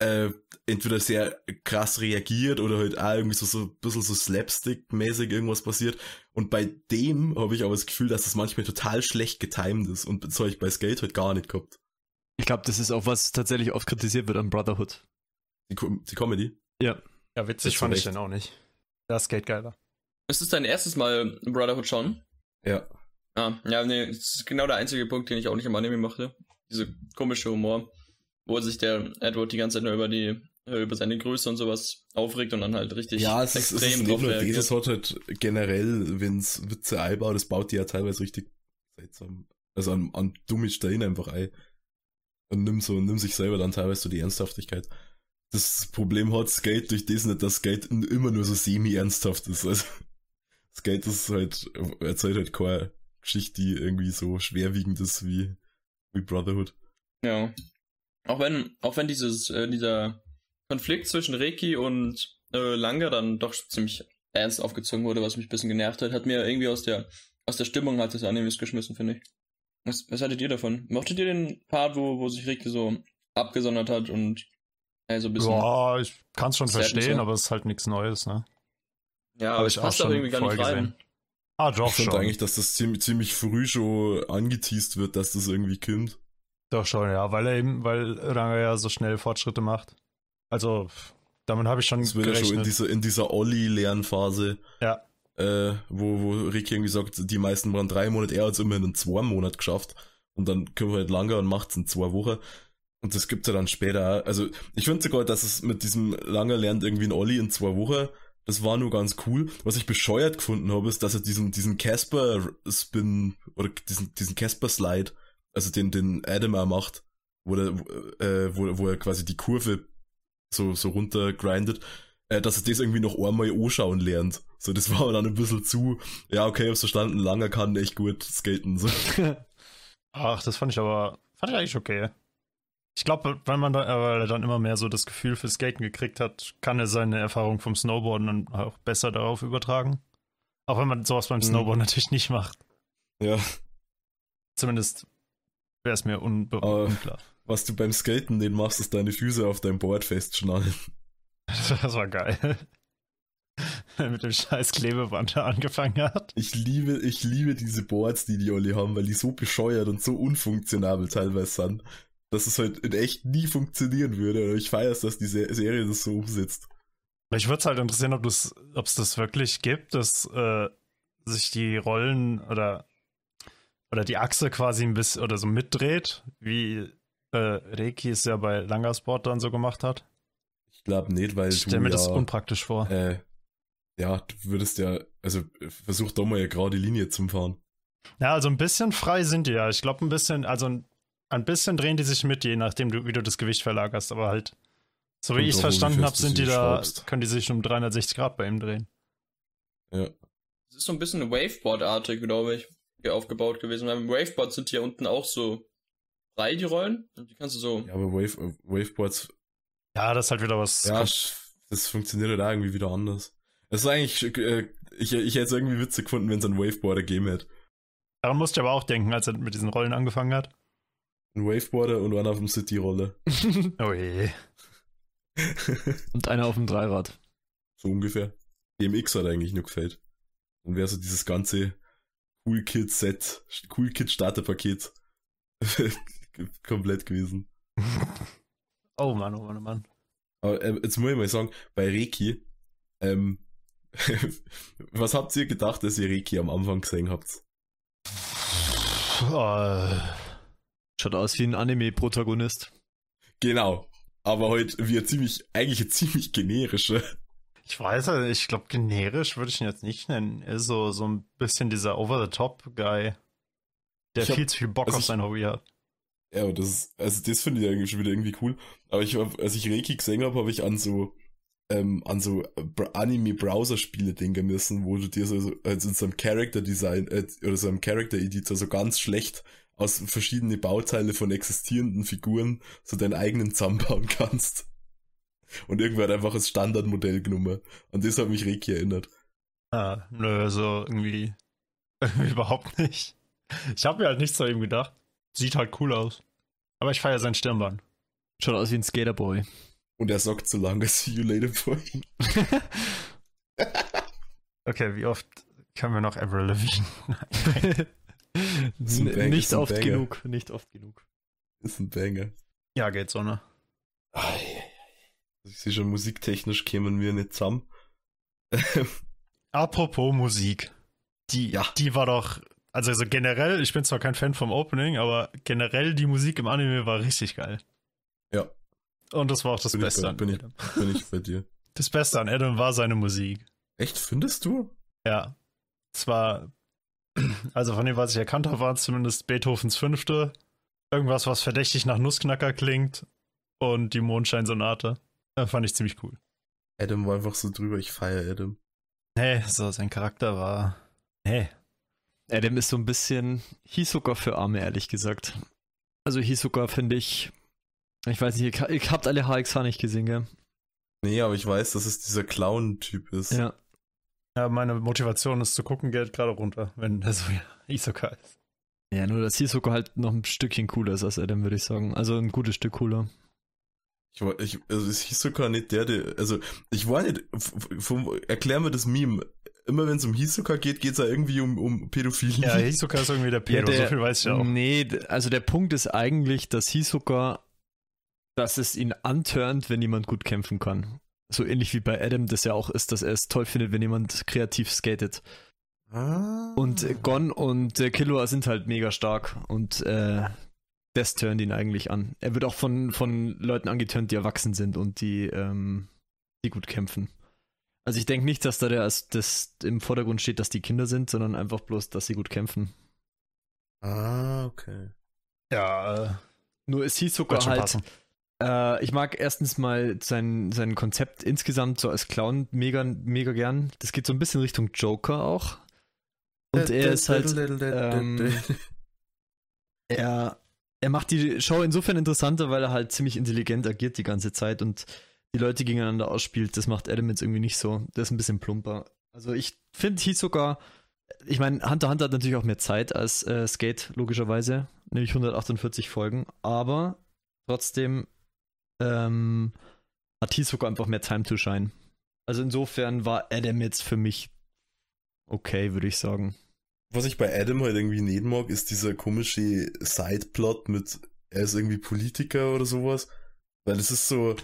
äh, entweder sehr krass reagiert oder halt auch irgendwie so, so ein bisschen so Slapstick-mäßig irgendwas passiert. Und bei dem habe ich aber das Gefühl, dass das manchmal total schlecht getimed ist und das habe ich bei Skate halt gar nicht gehabt. ich glaube, das ist auch was tatsächlich oft kritisiert wird an Brotherhood. Die, Co- die Comedy. Ja. Ja, witzig fand ich den auch nicht. Das geht geiler. Ist es dein erstes Mal Brotherhood schauen? Ja. Ah, ja, nee, das ist genau der einzige Punkt, den ich auch nicht im Anime mochte. Diese komische Humor, wo sich der Edward die ganze Zeit nur über die, äh, über seine Größe und sowas aufregt und dann halt richtig Ja, es ist, es ist extrem nicht drauf nur reagiert. das, es hat halt generell, wenn es Witze einbaut, das baut die ja teilweise richtig seltsam, also an, an dumme Stellen einfach ein. Und nimm so, nimm sich selber dann teilweise so die Ernsthaftigkeit. Das Problem hat Skate durch das nicht, dass Skate immer nur so semi-ernsthaft ist. Also, Skate ist halt, erzählt halt keine Geschichte, die irgendwie so schwerwiegend ist wie, wie Brotherhood. Ja. Auch wenn, auch wenn dieses, äh, dieser Konflikt zwischen Reiki und äh, Langer dann doch ziemlich ernst aufgezogen wurde, was mich ein bisschen genervt hat, hat mir irgendwie aus der, aus der Stimmung halt des Animes geschmissen, finde ich. Was, was hattet ihr davon? Mochtet ihr den Part, wo, wo sich Reiki so abgesondert hat und äh, so ein bisschen. Ja, ich kann es schon verstehen, so. aber es ist halt nichts Neues, ne? ja, aber ich es auch passt auch schon irgendwie gar nicht rein. gesehen. Ah, doch ich finde schon. eigentlich, dass das ziemlich, ziemlich früh schon angeteased wird, dass das irgendwie kommt. Doch schon, ja, weil er eben, weil Ranga ja so schnell Fortschritte macht. Also, damit habe ich schon Das wird ja gerechnet. schon in dieser, in dieser Olli-Lernphase, ja, äh, wo, wo Ricky irgendwie sagt, die meisten waren drei Monate, er hat es immerhin in zwei Monaten geschafft. Und dann können wir halt langer und macht's in zwei Wochen. Und das gibt's ja dann später. Also, ich finde sogar, dass es mit diesem langer lernt irgendwie ein Olli in zwei Wochen, das war nur ganz cool. Was ich bescheuert gefunden habe, ist, dass er diesen, diesen Casper-Spin oder diesen, diesen Casper-Slide, also den, den Adam auch macht, wo, der, äh, wo, wo er quasi die Kurve so, so runter grindet, äh, dass er das irgendwie noch einmal anschauen lernt. So, das war dann ein bisschen zu, ja, okay, hab's verstanden, Langer kann echt gut skaten. So. ach, das fand ich aber, fand ich eigentlich okay. Ich glaube, wenn man da, weil er dann immer mehr so das Gefühl für Skaten gekriegt hat, kann er seine Erfahrung vom Snowboarden dann auch besser darauf übertragen. Auch wenn man sowas beim Mhm. Snowboarden natürlich nicht macht. Ja, Zumindest wäre es mir unbe Aber- unklar. was du beim Skaten den machst, ist deine Füße auf deinem Board festschnallen. Das war geil. Mit dem scheiß Klebeband da angefangen hat. Ich liebe, ich liebe diese Boards, die die alle haben, weil die so bescheuert und so unfunktionabel teilweise sind, dass es halt in echt nie funktionieren würde. Ich feier's, dass die Se- Serie das so umsetzt. Mich würde es halt interessieren, ob es das wirklich gibt, dass äh, sich die Rollen oder, oder die Achse quasi ein bisschen oder so mitdreht, wie äh, Reiki es ja bei Langersport dann so gemacht hat. Ich glaube nicht, weil Ich stelle mir ja, das unpraktisch vor. äh, ja, du würdest ja, also versuch doch mal eine gerade Linie zum Fahren. Ja, also ein bisschen frei sind die ja. Ich glaube ein bisschen, also ein, ein bisschen drehen die sich mit, je nachdem, du, wie du das Gewicht verlagerst, aber halt, so wie ich es verstanden habe, sind die da, schraubst. können die sich um 360 Grad bei ihm drehen. Ja. Es ist so ein bisschen Waveboard-artig, glaube ich. aufgebaut gewesen. Beim Waveboard sind die ja unten auch so frei, die Rollen. Und die kannst du so. Ja, aber Wave, äh, Waveboards, Ja, das ist halt wieder was. ja, das funktioniert halt auch irgendwie wieder anders. Das ist eigentlich, äh, ich, ich hätte es irgendwie witzig gefunden, wenn es einen Waveboarder gegeben hätte. Daran musste ich aber auch denken, als er mit diesen Rollen angefangen hat. Ein Waveboarder und einer auf dem City-Rolle. Oh je. Und einer auf dem Dreirad. so ungefähr. DMX hat eigentlich nur gefällt. Dann wäre so dieses ganze Cool Kid Set, Cool Kid Starterpaket komplett gewesen. Oh Mann, oh Mann, oh Mann. Aber äh, jetzt muss ich mal sagen, bei Reiki, ähm, was habt ihr gedacht, dass ihr Reiki am Anfang gesehen habt? Oh, Schaut aus wie ein Anime-Protagonist. Genau. Aber halt wie ein ziemlich, eigentlich ein ziemlich generischer. ich weiß ja, ich glaube, generisch würde ich ihn jetzt nicht nennen. Er ist so, so ein bisschen dieser Over-the-Top-Guy, der Ich hab- viel zu viel Bock also auf ich- sein Hobby hat. Ja, und das ist, also das finde ich eigentlich schon wieder irgendwie cool. Aber ich als ich Reiki gesehen habe, habe ich an so, ähm, an so Br- Anime-Browser-Spiele denken müssen, wo du dir so, so also in so einem Character-Design, äh, oder so einem Character-Editor so ganz schlecht aus verschiedene Bauteile von existierenden Figuren so deinen eigenen zusammenbauen kannst. Und irgendwer hat einfach das Standardmodell genommen. Und das hat mich Reiki erinnert. Ah, nö, so irgendwie, irgendwie überhaupt nicht. Ich habe mir halt nichts zu ihm gedacht. Sieht halt cool aus. Aber ich feiere sein Stirnband. Schaut aus wie ein Skaterboy. Und er sagt so lange, see you later, boy. Okay, wie oft können wir noch Avril Lavigne? Nicht oft Banger. genug, nicht oft genug. Ist ein Banger. ja, geht so, ne? Ich sehe schon, musiktechnisch kämen wir nicht zusammen. Apropos Musik. Die, Ja. die war doch, also, also generell, ich bin zwar kein Fan vom Opening, aber generell die Musik im Anime war richtig geil. Ja. Und das war auch das Bin ich Beste bei- an bin ich- Adam. Bin ich bei dir. Das Beste an Adam war seine Musik. Echt, findest du? Ja. Zwar, also von dem, was ich erkannt habe, war es zumindest Beethovens Fünfte. Irgendwas, was verdächtig nach Nussknacker klingt. Und die Mondscheinsonate. Das fand ich ziemlich cool. Adam war einfach so drüber, ich feiere Adam. Nee, so, sein Charakter war. Nee. Adam ist so ein bisschen Hisoka für Arme, ehrlich gesagt. Also Hisoka finde ich, ich weiß nicht, ihr, ihr habt alle HXH nicht gesehen, gell? Nee, aber ich weiß, dass es dieser Clown-Typ ist. Ja. Ja, meine Motivation ist zu gucken, geht gerade runter, wenn der so Isoka ist. Ja, nur dass Hisoka halt noch ein Stückchen cooler ist als Adam, würde ich sagen. Also ein gutes Stück cooler. Ich, war- ich, also hieß sogar nicht der, der, also ich war nicht, vom, erklär mir das Meme. Immer wenn es um Hisoka geht, geht es ja irgendwie um, um Pädophilie. Ja, Isoka ist irgendwie der Pedo, der- so viel weiß ich auch. Nee, also der Punkt ist eigentlich, dass Hisoka, dass es ihn antörnt, wenn jemand gut kämpfen kann. So ähnlich wie bei Adam das ja auch ist, dass er es toll findet, wenn jemand kreativ skatet. Ah. Und äh, Gon und äh, Killua sind halt mega stark und äh, das turnt ihn eigentlich an. Er wird auch von, von Leuten angeturnt, die erwachsen sind und die, ähm, die gut kämpfen. Also ich denke nicht, dass da der als das im Vordergrund steht, dass die Kinder sind, sondern einfach bloß, dass sie gut kämpfen. Ah, okay. Ja, äh, Nur Hisoka wird schon halt. passen. Äh, ich mag erstens mal sein, sein Konzept insgesamt so als Clown mega, mega gern. Das geht so ein bisschen Richtung Joker auch. Und er ist halt. ähm, er, er macht die Show insofern interessanter, weil er halt ziemlich intelligent agiert die ganze Zeit und die Leute gegeneinander ausspielt. Das macht Adam jetzt irgendwie nicht so. Der ist ein bisschen plumper. Also ich finde Hisoka, ich meine, Hunter Hunter hat natürlich auch mehr Zeit als äh, Skate, logischerweise. Nämlich 148 Folgen. Aber trotzdem ähm, hat Hisoka einfach mehr Time to shine. Also insofern war Adam jetzt für mich okay, würde ich sagen. Was ich bei Adam halt irgendwie nicht mag, ist dieser komische Sideplot mit, er ist irgendwie Politiker oder sowas. Weil es ist so,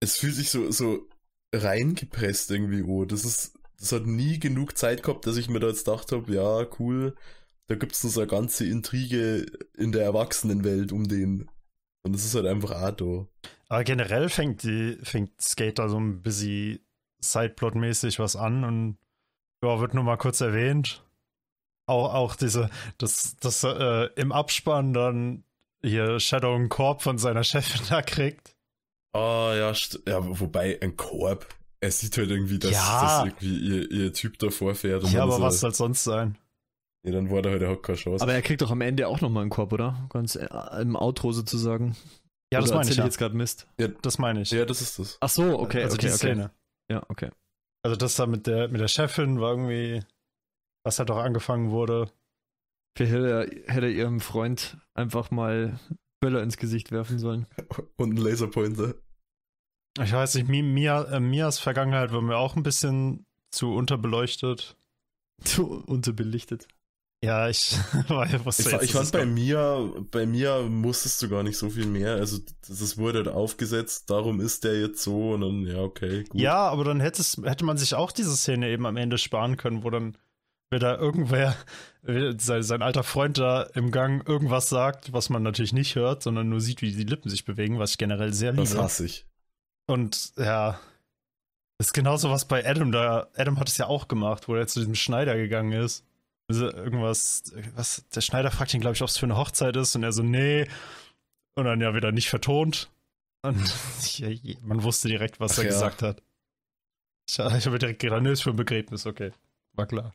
es fühlt sich so, so reingepresst irgendwie, oh. Das ist, das hat nie genug Zeit gehabt, dass ich mir da jetzt gedacht habe, ja, cool, da gibt's noch so eine ganze Intrige in der Erwachsenenwelt um den. Und das ist halt einfach da. Aber generell fängt die, fängt Skater so ein bisschen Sideplot-mäßig was an und ja, wird nur mal kurz erwähnt. Auch, auch diese, das, das äh, im Abspann dann hier Shadow einen Korb von seiner Chefin da kriegt. Ah, ja, ja, wobei ein Korb, er sieht halt irgendwie, dass, Ja. dass irgendwie ihr, ihr Typ davor fährt. und Ja, aber ist was soll sonst sein? Ja, dann war da halt auch keine Chance. Aber er kriegt doch am Ende auch nochmal einen Korb, oder? Ganz äh, im Outro sozusagen. Ja, das meine ich erzähl ja. jetzt gerade Mist. Das meine ich. ja, das ist das. Ach so, okay, also okay, die okay. Szene. Ja, okay. Also das da mit der, mit der Chefin war irgendwie, was halt auch angefangen wurde. Vielleicht hätte er, hätte er ihrem Freund einfach mal Böller ins Gesicht werfen sollen. Und ein Laserpointer. Ich weiß nicht, Mi- Mia, äh, Mias Vergangenheit war mir auch ein bisschen zu unterbeleuchtet. Zu unterbelichtet. Ja, ich war Ich, jetzt, ich dass fand bei mir, bei mir musstest du gar nicht so viel mehr. Also das, das wurde halt aufgesetzt, darum ist der jetzt so und dann, ja, okay, gut. Ja, aber dann hätte, es, hätte man sich auch diese Szene eben am Ende sparen können, wo dann wieder irgendwer, sein, sein alter Freund da im Gang irgendwas sagt, was man natürlich nicht hört, sondern nur sieht, wie die Lippen sich bewegen, was ich generell sehr das liebe. hasse ich. Und ja, das ist genauso was bei Adam da. Adam hat es ja auch gemacht, wo er zu diesem Schneider gegangen ist. Also irgendwas, was, der Schneider fragt ihn, glaube ich, ob es für eine Hochzeit ist und er so, nee. Und dann ja wieder nicht vertont. Und man wusste direkt, was Ach er ja. gesagt hat. Ich, ich habe direkt gedacht, nee, ist für ein Begräbnis, okay. War klar.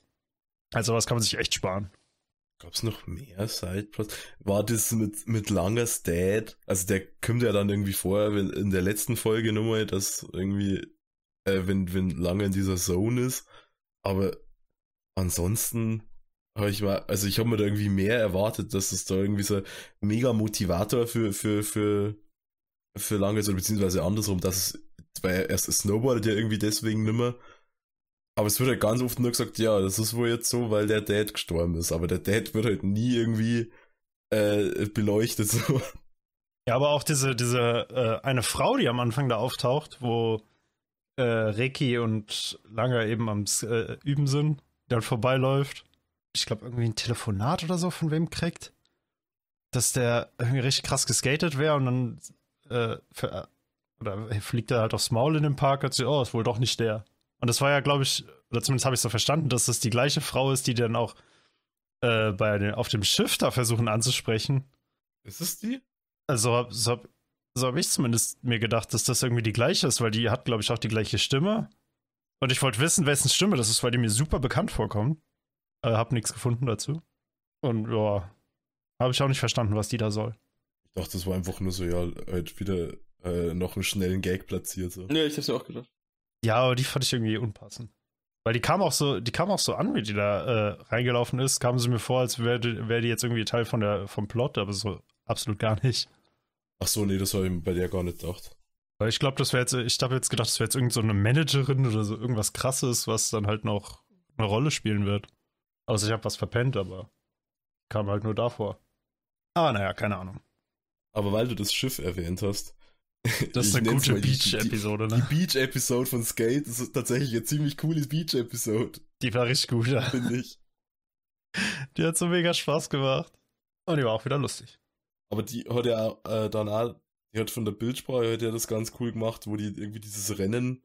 Also was kann man sich echt sparen. Gab's noch mehr Sideplots? War das mit, mit Langers Dad? Also der kommt ja dann irgendwie vor, wenn in der letzten Folge nochmal, dass irgendwie, äh, wenn, wenn Langer in dieser Zone ist. Aber ansonsten habe ich mal, also ich habe mir da irgendwie mehr erwartet, dass es da irgendwie so ein mega Motivator für, für, für, für Lange ist, oder beziehungsweise andersrum, dass es, weil er erst snowboardet ja irgendwie deswegen nimmer. Aber es wird halt ganz oft nur gesagt, ja, das ist wohl jetzt so, weil der Dad gestorben ist. Aber der Dad wird halt nie irgendwie äh, beleuchtet. So. Ja, aber auch diese, diese äh, eine Frau, die am Anfang da auftaucht, wo äh, Reiki und Langer eben am äh, Üben sind, dann vorbeiläuft. Ich glaube, irgendwie ein Telefonat oder so von wem kriegt. Dass der irgendwie richtig krass geskatet wäre und dann äh, für, oder fliegt er halt aufs Maul in den Park und sagt, oh, ist wohl doch nicht der. Und das war ja, glaube ich, oder zumindest habe ich so verstanden, dass das die gleiche Frau ist, die dann auch äh, bei den, auf dem Schiff da versuchen anzusprechen. Ist es die? Also hab- so habe so hab ich zumindest mir gedacht, dass das irgendwie die gleiche ist, weil die hat, glaube ich, auch die gleiche Stimme. Und ich wollte wissen, wessen Stimme das ist, weil die mir super bekannt vorkommen. Äh, hab nichts gefunden dazu. Und ja, habe ich auch nicht verstanden, was die da soll. Ich dachte, das war einfach nur so, ja, halt wieder äh, noch einen schnellen Gag platziert. So. Ja, ich hab's mir auch gedacht. Ja, aber die fand ich irgendwie unpassend. Weil die kam auch so, die kam auch so an, wie die da äh, reingelaufen ist, kam sie mir vor, als wäre die, wär die jetzt irgendwie Teil von der, vom Plot, aber so absolut gar nicht. Ach so, nee, das habe ich bei der gar nicht gedacht. Weil ich glaube, das wäre jetzt, ich habe jetzt gedacht, das wäre jetzt irgend so eine Managerin oder so irgendwas krasses, was dann halt noch eine Rolle spielen wird. Außer ich habe was verpennt, aber kam halt nur davor. Aber naja, keine Ahnung. Aber weil du das Schiff erwähnt hast. Das ist eine gute mal die- die- Beach-Episode, Die ne? Beach-Episode von Skate ist tatsächlich eine ziemlich coole Beach-Episode, Die war richtig gut, ja. finde ich. Die hat so mega Spaß gemacht. Und die war auch wieder lustig. Aber die hat ja äh, dann auch, die hat von der Bildsprache hat ja das ganz cool gemacht, wo die irgendwie dieses Rennen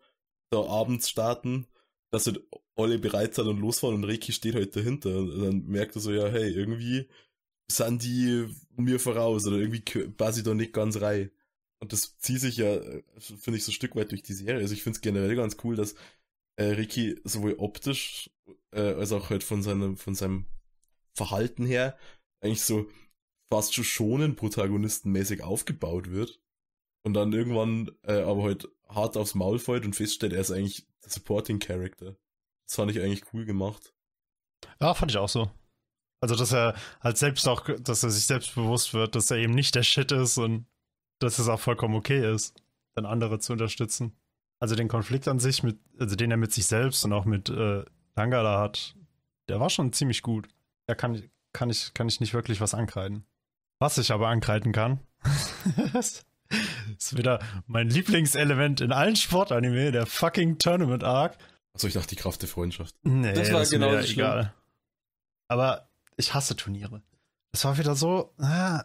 da abends starten, dass halt alle bereit sind und losfahren und Reiki steht halt dahinter. Und dann merkt er so, ja, hey, irgendwie sind die mir voraus oder irgendwie passe ich da nicht ganz rein. Und das zieht sich ja, äh, finde ich, so ein Stück weit durch die Serie. Also ich finde es generell ganz cool, dass äh, Ricky sowohl optisch äh, als auch halt von seinem, von seinem Verhalten her eigentlich so fast schon schonen protagonistenmäßig aufgebaut wird und dann irgendwann äh, aber halt hart aufs Maul fällt und feststellt, er ist eigentlich der Supporting Character. Das fand ich eigentlich cool gemacht. Ja, fand ich auch so. Also, dass er halt selbst auch, dass er sich selbst bewusst wird, dass er eben nicht der Shit ist und dass es auch vollkommen okay ist, dann andere zu unterstützen. Also den Konflikt an sich, mit, also den er mit sich selbst und auch mit äh, Langala hat, der war schon ziemlich gut. Da kann ich, kann ich, kann ich nicht wirklich was ankreiden. Was ich aber ankreiden kann, ist wieder mein Lieblingselement in allen Sportanime, der fucking Tournament Arc. Also ich dachte, die Kraft der Freundschaft. Nee, Das war ist mir genauso schlimm. egal. Aber ich hasse Turniere. Es war wieder so, ah,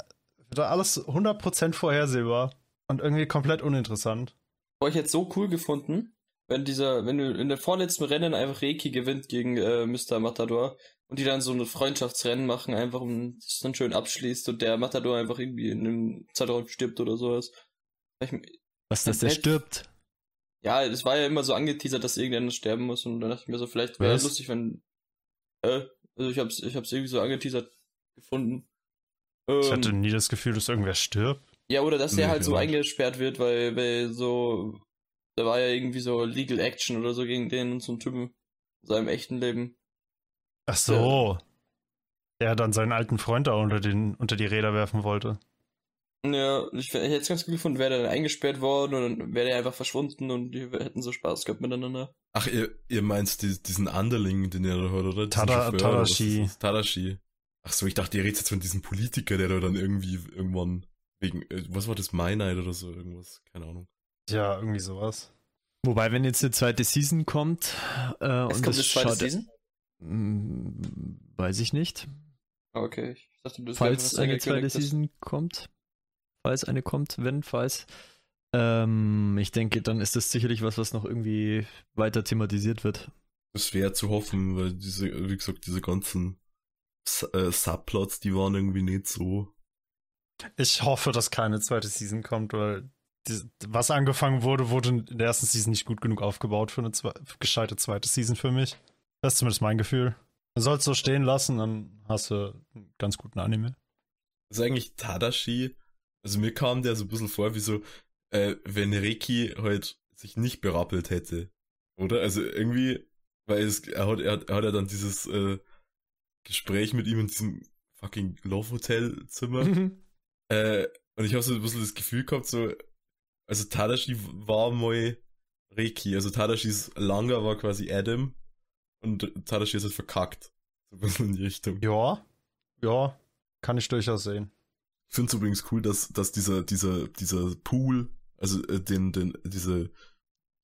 wieder alles 100% vorhersehbar und irgendwie komplett uninteressant. Boah, ich hätte so cool gefunden, wenn dieser, wenn du in der vorletzten Rennen einfach Reiki gewinnt gegen äh, Mr. Matador und die dann so ein Freundschaftsrennen machen, einfach und es dann schön abschließt und der Matador einfach irgendwie in einem Zeitraum stirbt oder sowas. Ich, Was, dass der stirbt? ja, es war ja immer so angeteasert, dass irgendjemand sterben muss und dann dachte ich mir so, vielleicht wäre es lustig, wenn äh, Also ich hab's, ich hab's irgendwie so angeteasert gefunden. Ich Ähm, hatte nie das Gefühl, dass irgendwer stirbt. ja, oder dass Nee, der halt so eingesperrt wird, weil, weil so, da war ja irgendwie so Legal Action oder so gegen den und so ein Typen in seinem echten Leben. Ach so. Der dann seinen alten Freund da unter, den, unter die Räder werfen wollte. Ja, ich, ich hätte es ganz gut gefunden, wäre der dann eingesperrt worden und dann wäre der einfach verschwunden und die hätten so Spaß gehabt miteinander. Ach, ihr, ihr meint die, diesen Underling, den ihr da hört, oder? Tada- Chauffeur, oder Tadashi. ist das? Tadashi. Ach so, ich dachte, ihr redet jetzt von diesem Politiker, der da dann irgendwie irgendwann wegen, äh, was war das, My Night oder so, irgendwas, keine Ahnung. Ja, irgendwie sowas. Wobei, wenn jetzt eine zweite Season kommt, äh, Es und kommt das eine zweite schaut, Season? Mm, weiß ich nicht. Okay, ich dachte, du Falls eine zweite Season kommt. Falls eine kommt, wenn, falls. Ähm, ich denke, dann ist das sicherlich was, was noch irgendwie weiter thematisiert wird. Das wäre zu hoffen, weil diese, wie gesagt, diese ganzen äh, Subplots, die waren irgendwie nicht so. Ich hoffe, dass keine zweite Season kommt, weil die, was angefangen wurde, wurde in der ersten Season nicht gut genug aufgebaut für eine zwe gescheite zweite Season für mich. Das ist zumindest mein Gefühl. Du sollst so stehen lassen, dann hast du einen ganz guten Anime. Das ist eigentlich Tadashi, also mir kam der so ein bisschen vor, wie so, äh, wenn Reiki halt sich nicht berappelt hätte. Oder? Also irgendwie, weil es, er hat, er hat, er hat ja dann dieses äh, Gespräch mit ihm in diesem fucking Love Hotel Zimmer. Äh, und ich habe so ein bisschen das Gefühl gehabt, so, also Tadashi war mal Reiki, also Tadashis Langer war quasi Adam und Tadashi ist halt verkackt. So ein bisschen in die Richtung. Ja, ja, kann ich durchaus sehen. Ich finde es übrigens cool, dass, dass dieser, dieser, dieser Pool, also äh, den, den, diese,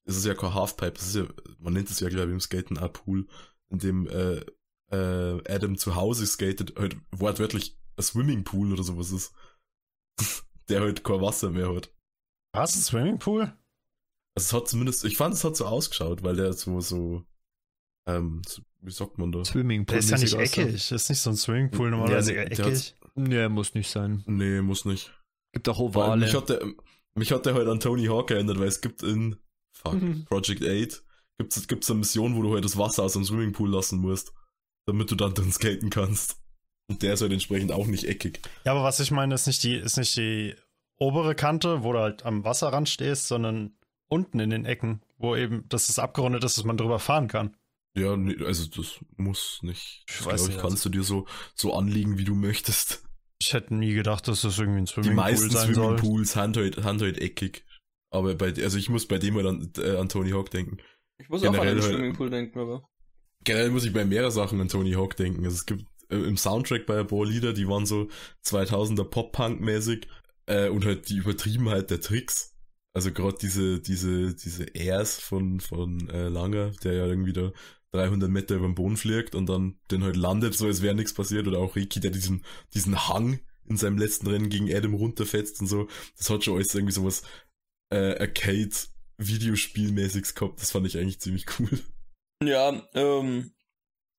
es ist ja kein Halfpipe, das ist ja, man nennt es ja, glaube ich, im Skaten auch Pool, in dem äh, äh, Adam zu Hause skatet, halt wortwörtlich ein Swimmingpool oder sowas ist. Der halt kein Wasser mehr hat. Was? Ein Swimmingpool? Also es hat zumindest, ich fand, es hat so ausgeschaut, weil der so, so, ähm, wie sagt man da? Swimmingpool. Der ist ja nicht eckig. Das ist nicht so ein Swimmingpool, normalerweise Ja, eckig. Nee, muss nicht sein. Nee, muss nicht. Gibt auch Ovale. mich hat der, mich hat der halt an Tony Hawk erinnert, weil es gibt in, fuck, Mhm. Project 8, gibt's, gibt's eine Mission, wo du halt das Wasser aus dem Swimmingpool lassen musst, damit du dann drin skaten kannst. Und der ist halt entsprechend auch nicht eckig. Ja, aber was ich meine, ist nicht die, ist nicht die obere Kante, wo du halt am Wasserrand stehst, sondern unten in den Ecken, wo eben, dass es abgerundet ist, dass man drüber fahren kann. Ja, nee, also das muss nicht. Ich Das, weiß glaub ich, nicht, kannst du dir so, so anlegen, wie du möchtest. Ich hätte nie gedacht, dass das irgendwie ein Die Swimmingpool meisten sein soll. Swimmingpools haben halt, haben halt eckig. Aber bei, also ich muss bei dem halt an, äh, an Tony Hawk denken. Ich muss auch an Generell den halt- Swimmingpool denken, aber. Generell muss ich bei mehreren Sachen an Tony Hawk denken. Also es gibt äh, im Soundtrack bei ein paar Lieder, die waren so 2000er Pop-Punk-mäßig äh, und halt die Übertriebenheit der Tricks. Also gerade diese, diese, diese Airs von, von äh, Langer, der ja irgendwie da 300 Meter über den Boden fliegt und dann den halt landet, so als wäre nichts passiert. Oder auch Ricky, der diesen, diesen Hang in seinem letzten Rennen gegen Adam runterfetzt und so. Das hat schon alles irgendwie sowas äh, Arcade-Videospielmäßiges gehabt. Das fand ich eigentlich ziemlich cool. Ja, ähm,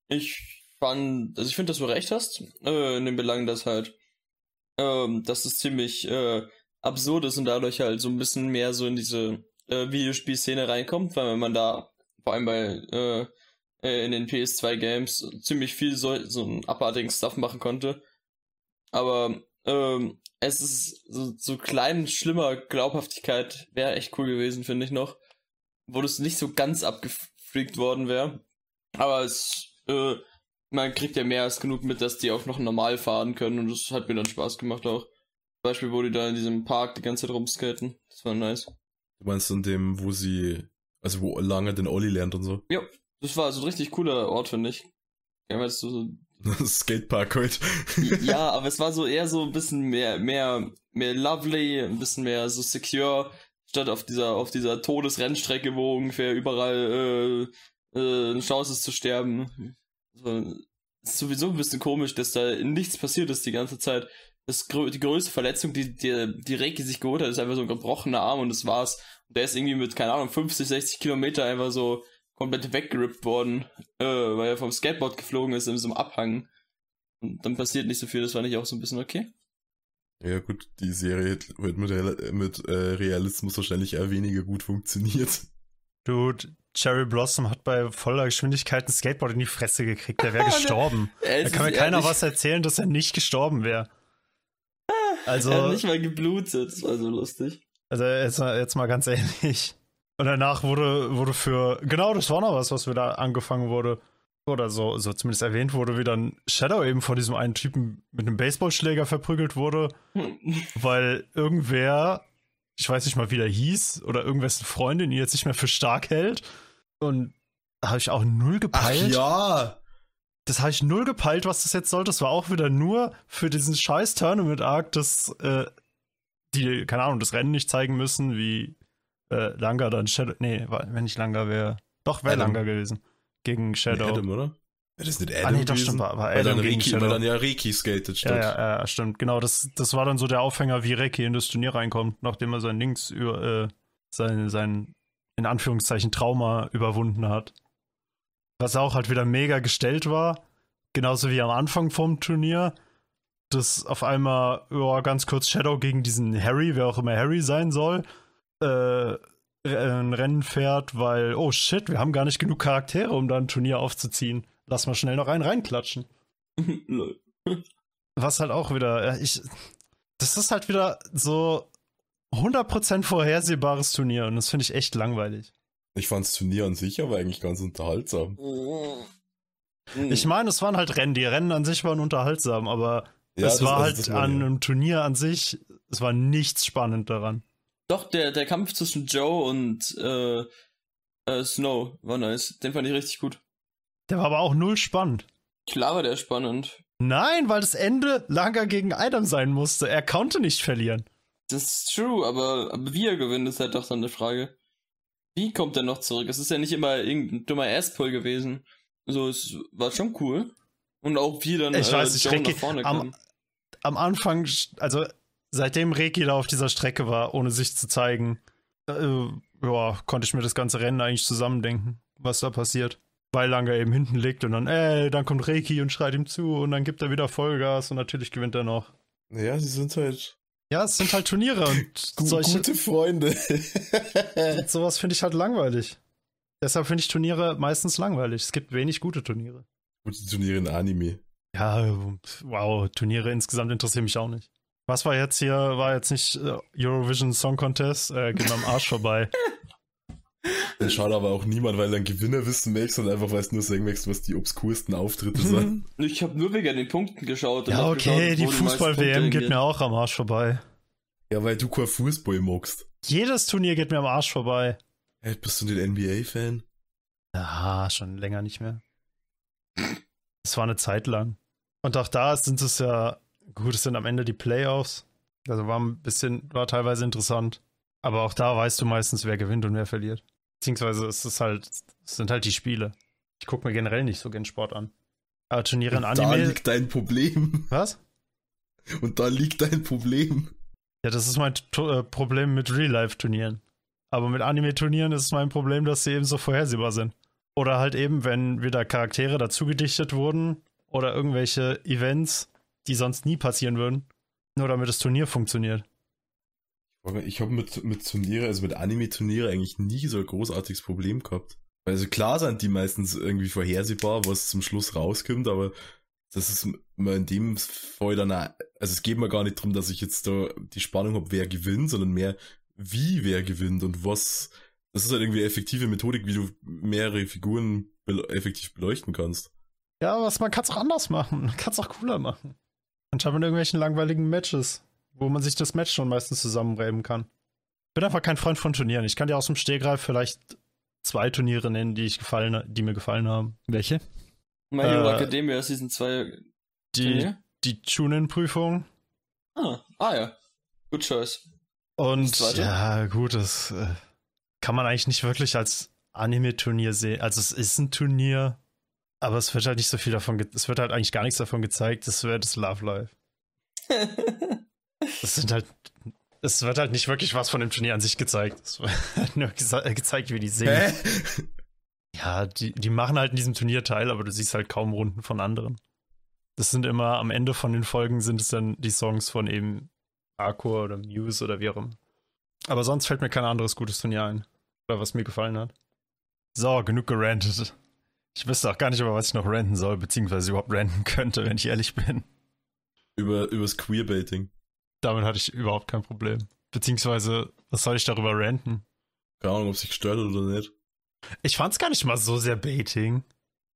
ich fand, also ich finde, dass du recht hast, äh, in dem Belang, dass halt, ähm, dass es ziemlich äh, absurd ist und dadurch halt so ein bisschen mehr so in diese äh, Videospielszene reinkommt, weil wenn man da vor allem bei äh, äh, in den PS2 Games ziemlich viel so, so einen abartigen Stuff machen konnte. Aber ähm, es ist so, so klein, schlimmer Glaubhaftigkeit wäre echt cool gewesen, finde ich noch. Wo das nicht so ganz abgefreakt worden wäre. Aber es, äh, man kriegt ja mehr als genug mit, dass die auch noch normal fahren können und das hat mir dann Spaß gemacht auch. Zum Beispiel, wo die da in diesem Park die ganze Zeit rumskaten. Das war nice. Du meinst in dem, wo sie, also wo lange den Olli lernt und so? Das war so ein richtig cooler Ort, finde ich. Ja, weißt du, so Skatepark halt. ja, aber es war so eher so ein bisschen mehr, mehr, mehr lovely, ein bisschen mehr so secure, statt auf dieser, auf dieser Todesrennstrecke, wo ungefähr überall äh, äh, eine Chance ist zu sterben. So, ist sowieso ein bisschen komisch, dass da nichts passiert ist die ganze Zeit. Das, die größte Verletzung, die, die, die Reiki sich geholt hat, ist einfach so ein gebrochener Arm und das war's. Und der ist irgendwie mit, keine Ahnung, 50, 60 Kilometer einfach so komplett weggerippt worden, äh, weil er vom Skateboard geflogen ist in so einem Abhang. Und dann passiert nicht so viel, das fand ich auch so ein bisschen okay. Ja gut, die Serie wird mit, Real- mit äh, Realismus wahrscheinlich eher weniger gut funktioniert. Dude, Cherry Blossom hat bei voller Geschwindigkeit ein Skateboard in die Fresse gekriegt. Der wäre gestorben. Es Da kann mir keiner ehrlich- was erzählen, dass er nicht gestorben wäre. Also, Er hat nicht mal geblutet, das war so lustig. also jetzt, mal- jetzt mal ganz ehrlich. Und danach wurde, wurde für, genau, das war noch was, was wieder angefangen wurde. Oder so, so zumindest erwähnt wurde, wie dann Shadow eben vor diesem einen Typen mit einem Baseballschläger verprügelt wurde, weil irgendwer, ich weiß nicht mal, wie der hieß, oder irgendwessen Freundin ihn jetzt nicht mehr für stark hält. Und da habe ich auch null Ach gepeilt. ja! Das habe ich null gepeilt, was das jetzt soll. Das war auch wieder nur für diesen scheiß Tournament-Arc, dass äh, die, keine Ahnung, das Rennen nicht zeigen müssen, wie äh, Langa dann Shadow. Nee, wenn nicht Langa wäre. Doch, wäre. Langa gewesen. Gegen Shadow. Adam, oder? Ja, das ist nicht Adam ah, nee, doch, stimmt, war, war weil, Adam dann gegen Reiki, Shadow. weil dann ja Reiki skatet statt. ja, ja, ja, stimmt. Genau, das, das war dann so der Aufhänger, wie Reiki in das Turnier reinkommt, nachdem er sein Links über, äh, sein, sein, in Anführungszeichen, Trauma überwunden hat. Was auch halt wieder mega gestellt war, genauso wie am Anfang vom Turnier, dass auf einmal, ja, ganz kurz Shadow gegen diesen Harry, wer auch immer Harry sein soll, äh, ein Rennen fährt, weil, oh shit, wir haben gar nicht genug Charaktere, um da ein Turnier aufzuziehen. Lass mal schnell noch einen reinklatschen. Was halt auch wieder, ich, das ist halt wieder so 100% vorhersehbares Turnier und das finde ich echt langweilig. Ich fand's Turnier an sich aber eigentlich ganz unterhaltsam. Hm. Ich meine, es waren halt Rennen, die Rennen an sich waren unterhaltsam, aber Ja, es das- war also halt das war an ja. einem Turnier an sich, es war nichts spannend daran. Doch, der, der Kampf zwischen Joe und äh, äh, Snow war nice. Den fand ich richtig gut. Der war aber auch null spannend. Klar war der spannend. Nein, weil das Ende Langer gegen Adam sein musste. Er konnte nicht verlieren. Das ist true, aber, aber wie er gewinnt, ist halt doch dann eine Frage. Wie kommt er noch zurück? Es ist ja nicht immer irgendein dummer Asspull gewesen. So, es war schon cool. Und auch wie dann Ich äh, weiß nicht, Joe nach vorne am- kam. Am Anfang, also seitdem Reiki da auf dieser Strecke war, ohne sich zu zeigen, äh, ja, konnte ich mir das ganze Rennen eigentlich zusammendenken, was da passiert. Weil Langer eben hinten liegt und dann, ey, dann kommt Reiki und schreit ihm zu und dann gibt er wieder Vollgas und natürlich gewinnt er noch. Ja, sie sind halt Ja, es sind halt Turniere und solche, gute Freunde. und sowas finde ich halt langweilig. Deshalb finde ich Turniere meistens langweilig. Es gibt wenig gute Turniere. gute Turniere in Anime. Ja, wow, Turniere insgesamt interessieren mich auch nicht. Was war jetzt hier? War jetzt nicht äh, Eurovision Song Contest? Äh, geht mir am Arsch vorbei. Dann schaut aber auch niemand, weil du einen Gewinner wissen möchtest, sondern einfach, weil du nur sagen möchtest, was die obskursten Auftritte sind. Ich habe nur wegen den Punkten geschaut. und ja, okay, geschaut, die Fußball-WM geht mir auch am Arsch vorbei. Ja, weil du kein Fußball magst. Jedes Turnier geht mir am Arsch vorbei. Hey, bist du ein NBA-Fan? Ja, schon länger nicht mehr. Es war eine Zeit lang. Und auch da sind es ja, gut, es sind am Ende die Playoffs. Also war ein bisschen, war teilweise interessant. Aber auch da weißt du meistens, wer gewinnt und wer verliert. Beziehungsweise es ist halt, es sind halt die Spiele. Ich gucke mir generell nicht so gern Sport an. Aber Turniere in Da Anime. liegt dein Problem. Was? Und da liegt dein Problem. Ja, das ist mein to äh, Problem mit Real-Life-Turnieren. Aber mit Anime-Turnieren ist es mein Problem, dass sie eben so vorhersehbar sind. Oder halt eben, wenn wieder Charaktere dazugedichtet wurden oder irgendwelche Events, die sonst nie passieren würden, nur damit das Turnier funktioniert. Ich habe mit, mit Turniere, also mit Anime-Turniere eigentlich nie so ein großartiges Problem gehabt. Also klar sind die meistens irgendwie vorhersehbar, was zum Schluss rauskommt, aber das ist mir in dem Fall dann, auch, also es geht mir gar nicht darum, dass ich jetzt da die Spannung habe, wer gewinnt, sondern mehr, wie wer gewinnt und was, das ist halt irgendwie eine effektive Methodik, wie du mehrere Figuren bel effektiv beleuchten kannst. Ja, was man kann es auch anders machen. Man kann es auch cooler machen. Anstatt mit irgendwelchen langweiligen Matches, wo man sich das Match schon meistens zusammenreiben kann. Bin einfach kein Freund von Turnieren. Ich kann dir aus dem Stehgreif vielleicht zwei Turniere nennen, die, ich gefallen, die mir gefallen haben. Welche? My Hero Äh, Academia Season 2 Die, Turnier? die Chunin-Prüfung. Ah, ah ja. Good choice. Und ja, gut, das äh, kann man eigentlich nicht wirklich als Anime-Turnier sehen. Also es ist ein Turnier, aber es wird halt nicht so viel davon, es wird halt eigentlich gar nichts davon gezeigt. Das wäre das Love Life. Das sind halt, es wird halt nicht wirklich was von dem Turnier an sich gezeigt. Es wird halt nur gesa- äh, gezeigt, wie die singen. Ja, die, die machen halt in diesem Turnier teil, aber du siehst halt kaum Runden von anderen. Das sind immer, am Ende von den Folgen sind es dann die Songs von eben Arcor oder Muse oder wie auch immer. Aber sonst fällt mir kein anderes gutes Turnier ein. Oder was mir gefallen hat. So, genug gerantet. Ich wüsste auch gar nicht, über was ich noch ranten soll, beziehungsweise überhaupt ranten könnte, wenn ich ehrlich bin. Über, übers Queerbaiting. Damit hatte ich überhaupt kein Problem. Beziehungsweise, was soll ich darüber ranten? Keine Ahnung, ob sich gestört hat oder nicht. Ich fand's gar nicht mal so sehr baiting.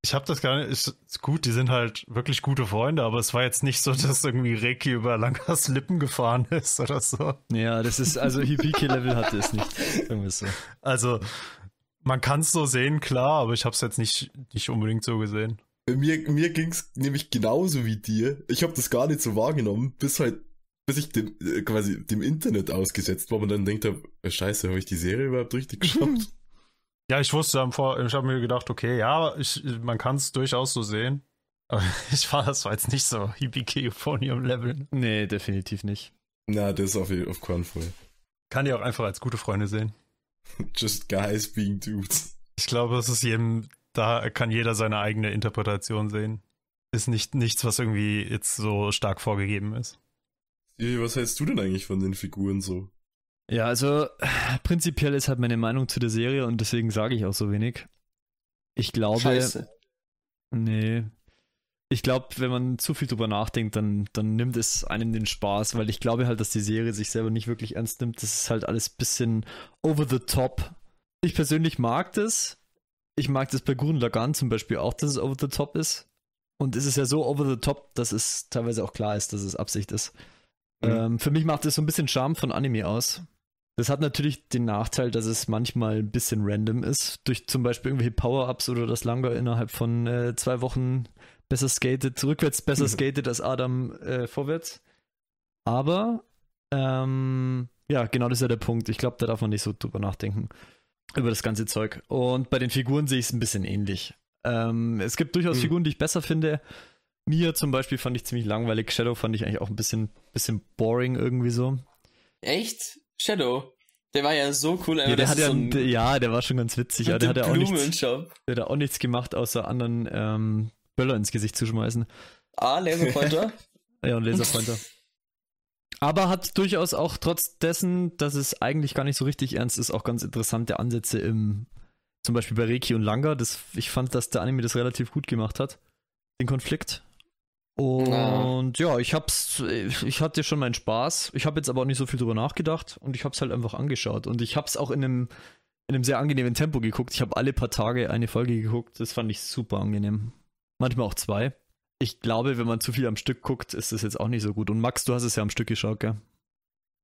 Ich hab das gar nicht, ist, gut, die sind halt wirklich gute Freunde, aber es war jetzt nicht so, dass irgendwie Reiki über Langas Lippen gefahren ist oder so. Ja, das ist, also Hibiki-Level hatte es nicht. Irgendwie so. Also, man kann's so sehen, klar, aber ich hab's jetzt nicht, nicht unbedingt so gesehen. Mir, mir ging's nämlich genauso wie dir. Ich habe das gar nicht so wahrgenommen, bis halt, bis ich dem, äh, quasi dem Internet ausgesetzt war und dann denkt er, äh, scheiße, habe ich die Serie überhaupt richtig geschaut? Ja, ich wusste am Vor, ich habe mir gedacht, okay, ja, ich, man kann es durchaus so sehen. Aber ich war, das war jetzt nicht so Hibiki Euphonium Level. Nee, definitiv nicht. Na, das ist auf, auf keinen Fall. Kann die auch einfach als gute Freunde sehen. Just guys being dudes. Ich glaube, es ist jedem, da kann jeder seine eigene Interpretation sehen. Ist nicht nichts, was irgendwie jetzt so stark vorgegeben ist. Was hältst du denn eigentlich von den Figuren so? Ja, also prinzipiell ist halt meine Meinung zu der Serie und deswegen sage ich auch so wenig. Ich glaube. Scheiße. Nee. Ich glaube, wenn man zu viel drüber nachdenkt, dann, dann nimmt es einem den Spaß, weil ich glaube halt, dass die Serie sich selber nicht wirklich ernst nimmt. Das ist halt alles ein bisschen over the top. Ich persönlich mag das. Ich mag das bei Gurren Lagann zum Beispiel auch, dass es over the top ist. Und es ist ja so over the top, dass es teilweise auch klar ist, dass es Absicht ist. Mhm. Ähm, für mich macht es so ein bisschen Charme von Anime aus. Das hat natürlich den Nachteil, dass es manchmal ein bisschen random ist. Durch zum Beispiel irgendwelche Power-Ups oder das Langer innerhalb von äh, zwei Wochen besser skatet, rückwärts besser skatet als Adam äh, vorwärts. Aber, ähm, ja, genau das ist ja der Punkt. Ich glaube, da darf man nicht so drüber nachdenken. Über das ganze Zeug. Und bei den Figuren sehe ich es ein bisschen ähnlich. Ähm, es gibt durchaus Mhm. Figuren, die ich besser finde. Mia zum Beispiel fand ich ziemlich langweilig. Shadow fand ich eigentlich auch ein bisschen, bisschen boring irgendwie so. Echt? Shadow? Der war ja so cool. Ja, der hat ja, so ein- ja, der war schon ganz witzig, aber mit der hat ja auch nichts, der hat auch nichts gemacht, außer anderen ähm, Böller ins Gesicht zu schmeißen. Ah, Laserpointer. Ja, und Laserpointer. Aber hat durchaus auch trotz dessen, dass es eigentlich gar nicht so richtig ernst ist, auch ganz interessante Ansätze im, zum Beispiel bei Reiki und Langa. Das, ich fand, dass der Anime das relativ gut gemacht hat, den Konflikt. Und ja, ich hab's, ich hatte schon meinen Spaß. Ich habe jetzt aber auch nicht so viel drüber nachgedacht und ich hab's halt einfach angeschaut. Und ich hab's auch in einem, in einem sehr angenehmen Tempo geguckt. Ich habe alle paar Tage eine Folge geguckt. Das fand ich super angenehm. Manchmal auch zwei. Ich glaube, wenn man zu viel am Stück guckt, ist das jetzt auch nicht so gut. Und Max, du hast es ja am Stück geschaut, gell?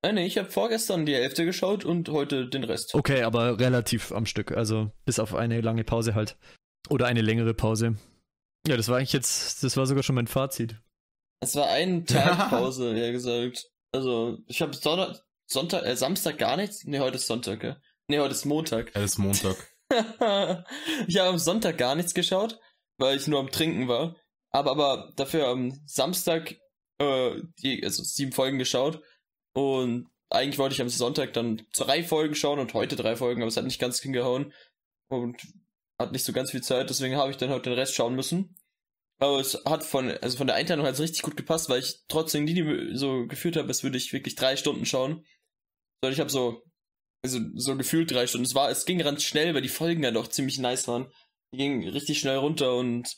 Nein, nee, ich habe vorgestern die Hälfte geschaut und heute den Rest. Okay, aber relativ am Stück. Also bis auf eine lange Pause halt. Oder eine längere Pause. Ja, das war eigentlich jetzt, das war sogar schon mein Fazit. Es war ein Tag Pause, eher gesagt. Also, ich habe Sonntag, Sonntag, äh, Samstag gar nichts. Nee, heute ist Sonntag, ja. Nee, heute ist Montag. Es ist Montag. ich habe am Sonntag gar nichts geschaut, weil ich nur am Trinken war. Aber aber dafür am Samstag äh, die, also sieben Folgen geschaut. Und eigentlich wollte ich am Sonntag dann drei Folgen schauen und heute drei Folgen, aber es hat nicht ganz hingehauen. Und hat nicht so ganz viel Zeit, deswegen habe ich dann heute den Rest schauen müssen. Aber es hat von, also von der Einteilung hat es richtig gut gepasst, weil ich trotzdem nie so gefühlt habe, als würde ich wirklich drei Stunden schauen. Sondern ich habe so, also so gefühlt drei Stunden. Es war, es ging ganz schnell, weil die Folgen dann doch ziemlich nice waren. Die gingen richtig schnell runter und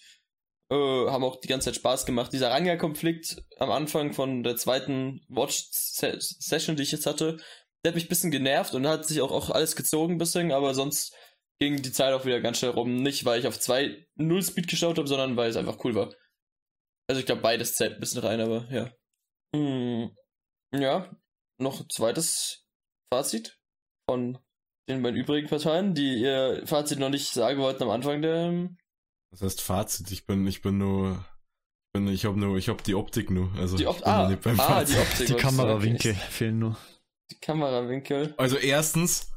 äh, haben auch die ganze Zeit Spaß gemacht. Dieser Ranga-Konflikt am Anfang von der zweiten Watch-Session, die ich jetzt hatte, der hat mich ein bisschen genervt und hat sich auch, auch alles gezogen ein bisschen, aber sonst ging die Zeit auch wieder ganz schnell rum. Nicht, weil ich auf 2 0 Speed geschaut habe, sondern weil es einfach cool war. Also ich glaube, beides zählt ein bisschen rein, aber ja. Hm, ja, noch ein zweites Fazit von den beiden übrigen Parteien, die ihr Fazit noch nicht sagen wollten am Anfang der. Das heißt Fazit, ich bin, ich bin nur, ich bin, ich habe nur, ich habe die Optik nur. Also Die Op ah, ah, die. Optik. Die. Kamerawinkel fehlen nur. Die Kamerawinkel. Also erstens,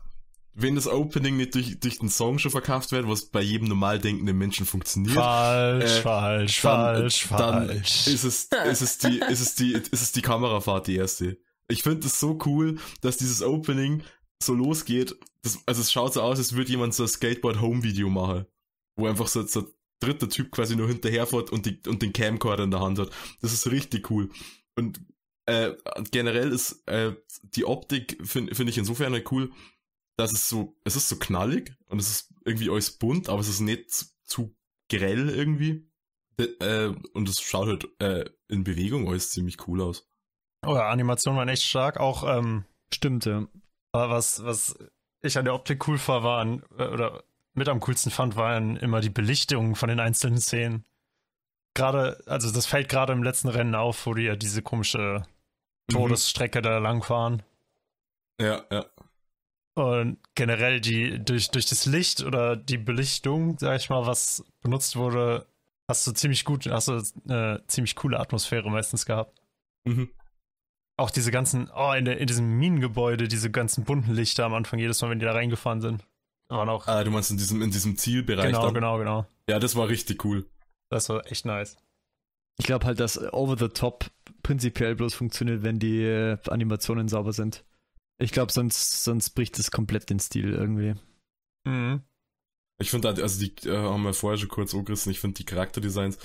wenn das Opening nicht durch, durch den Song schon verkauft wird, was bei jedem normal denkenden Menschen funktioniert, Falsch, Äh, falsch, dann, falsch, dann falsch. ist es, ist es die, ist es die, ist es die Kamerafahrt die erste. Ich finde es so cool, dass dieses Opening so losgeht. Das, also es schaut so aus, als würde jemand so ein Skateboard-Home-Video machen. Wo einfach so, so dritter Typ quasi nur hinterherfährt und, die, und den Camcorder in der Hand hat. Das ist richtig cool. Und äh, generell ist äh, die Optik, finde find ich insofern halt cool, dass es so, es ist so knallig und es ist irgendwie alles bunt, aber es ist nicht zu, zu grell irgendwie. De, äh, und es schaut halt äh, in Bewegung alles ziemlich cool aus. Oh ja, Animationen waren echt stark. Auch, ähm, Stimmt, ja. Aber was, was ich an der Optik cool war, waren, äh, oder mit am coolsten fand, waren immer die Belichtungen von den einzelnen Szenen. Gerade, also das fällt gerade im letzten Rennen auf, wo die ja diese komische Todesstrecke da lang fahren. Ja, ja. Und generell die, durch, durch das Licht oder die Belichtung, sag ich mal, was benutzt wurde, hast du ziemlich gut, hast du eine ziemlich coole Atmosphäre meistens gehabt. Mhm. Auch diese ganzen, oh, in, der, in diesem Minengebäude, diese ganzen bunten Lichter am Anfang, jedes Mal, wenn die da reingefahren sind. Waren auch. Ah, du meinst in diesem, in diesem Zielbereich genau, dann? genau, genau. Ja, das war richtig cool. Das war echt nice. Ich glaube halt, dass Over the Top prinzipiell bloß funktioniert, wenn die äh, Animationen sauber sind. Ich glaube, sonst, sonst bricht es komplett den Stil irgendwie. Mhm. Ich finde, also die äh, haben wir vorher schon kurz angerissen, ich finde die Charakterdesigns,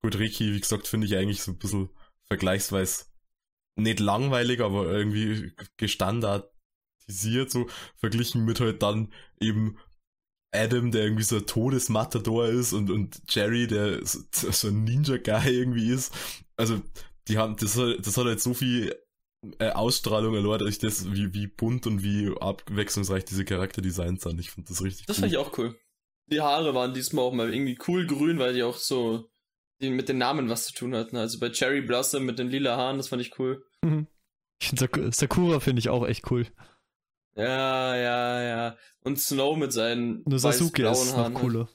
gut, Ricky, wie gesagt, finde ich eigentlich so ein bisschen vergleichsweise nicht langweilig, aber irgendwie gestandardisiert, so verglichen mit halt dann eben Adam, der irgendwie so ein Todesmatador ist und, und Jerry, der so, so ein Ninja-Guy irgendwie ist. Also, die haben, das hat, das hat halt so viel äh, Ausstrahlung erlaubt, ich das, wie, wie bunt und wie abwechslungsreich diese Charakterdesigns sind. Ich finde das richtig Das cool. fand ich auch cool. Die Haare waren diesmal auch mal irgendwie cool grün, weil die auch so die mit den Namen was zu tun hatten. Also bei Cherry Blossom mit den lila Haaren, das fand ich cool. Ich finde Sak Sakura finde ich auch echt cool. Ja, ja, ja. Und Snow mit seinen Nur Sasuke ist Haaren. noch cooler.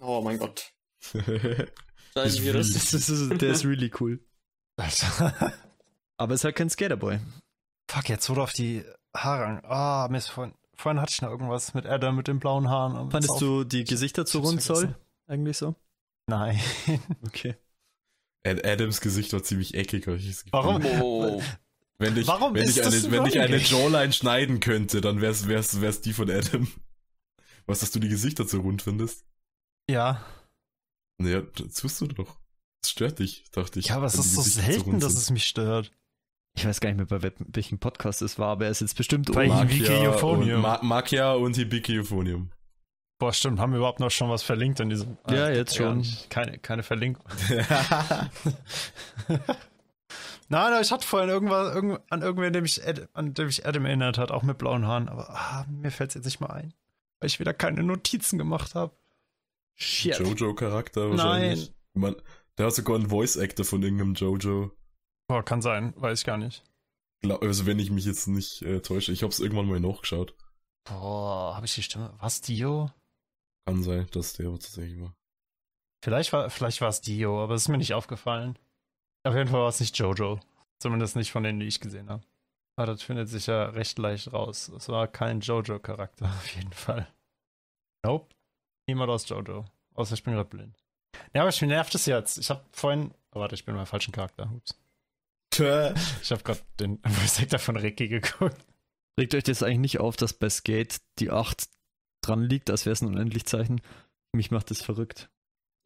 Oh mein Gott. Ist wir really- das? Das ist, der ist really cool. Aber ist halt kein Skaterboy. Fuck, jetzt wurde auf die Haare an. Ah, Mist, vorhin, vorhin hatte ich noch irgendwas mit Adam mit den blauen Haaren. Fandest du die Gesichter zu rund soll? vergessen. Eigentlich so? Nein. Okay. Ad- Adams Gesicht war ziemlich eckig, ich das Gefühl. Warum? Oh. Wenn ich, Warum wenn ist ich das eine, ein wenn ich eine? Jawline schneiden könnte, dann wär's, wär's, wär's die von Adam. Was, dass du die Gesichter zu rund findest? Ja. Naja, das tust du doch. Das stört dich, dachte ich. Ja, aber es ist so selten, dass es mich stört. Ich weiß gar nicht mehr, bei wel- welchem Podcast es war, aber er ist jetzt bestimmt Bei Makia Euphonium. und, Ma Makia und Hibiki Euphonium. Boah, stimmt. Haben wir überhaupt noch schon was verlinkt in diesem? Ja, Ah, jetzt schon. Keine, keine Verlinkung. Nein, aber ich hatte vorhin irgendwas, irgend, an irgendwen, dem ich Ad, an dem ich Adam erinnert hat, auch mit blauen Haaren. Aber ah, mir fällt es jetzt nicht mal ein. Weil ich wieder keine Notizen gemacht habe. Shit. Jojo-Charakter wahrscheinlich. Man, der hat sogar einen Voice-Actor von irgendeinem Jojo. Boah, kann sein. Weiß ich gar nicht. Also wenn ich mich jetzt nicht äh, täusche. Ich hab's irgendwann mal nachgeschaut. Boah, habe ich die Stimme? Was, Dio? Kann sein, dass der tatsächlich war. Vielleicht war, vielleicht war es Dio, aber es ist mir nicht aufgefallen. Auf jeden Fall war es nicht Jojo. Zumindest nicht von denen, die ich gesehen habe. Aber das findet sich ja recht leicht raus. Es war kein Jojo-Charakter, auf jeden Fall. Nope. Niemand aus Jojo. Außer ich bin gerade blind. Ja, aber ich mir nervt es jetzt. Ich habe vorhin. Oh, warte, ich bin beim falschen Charakter. Ups. Tja. Ich habe gerade den Voice Actor von Ricky geguckt. Regt euch das eigentlich nicht auf, dass bei Skate die 8 dran liegt, als wäre es ein Unendlichzeichen? Mich macht das verrückt.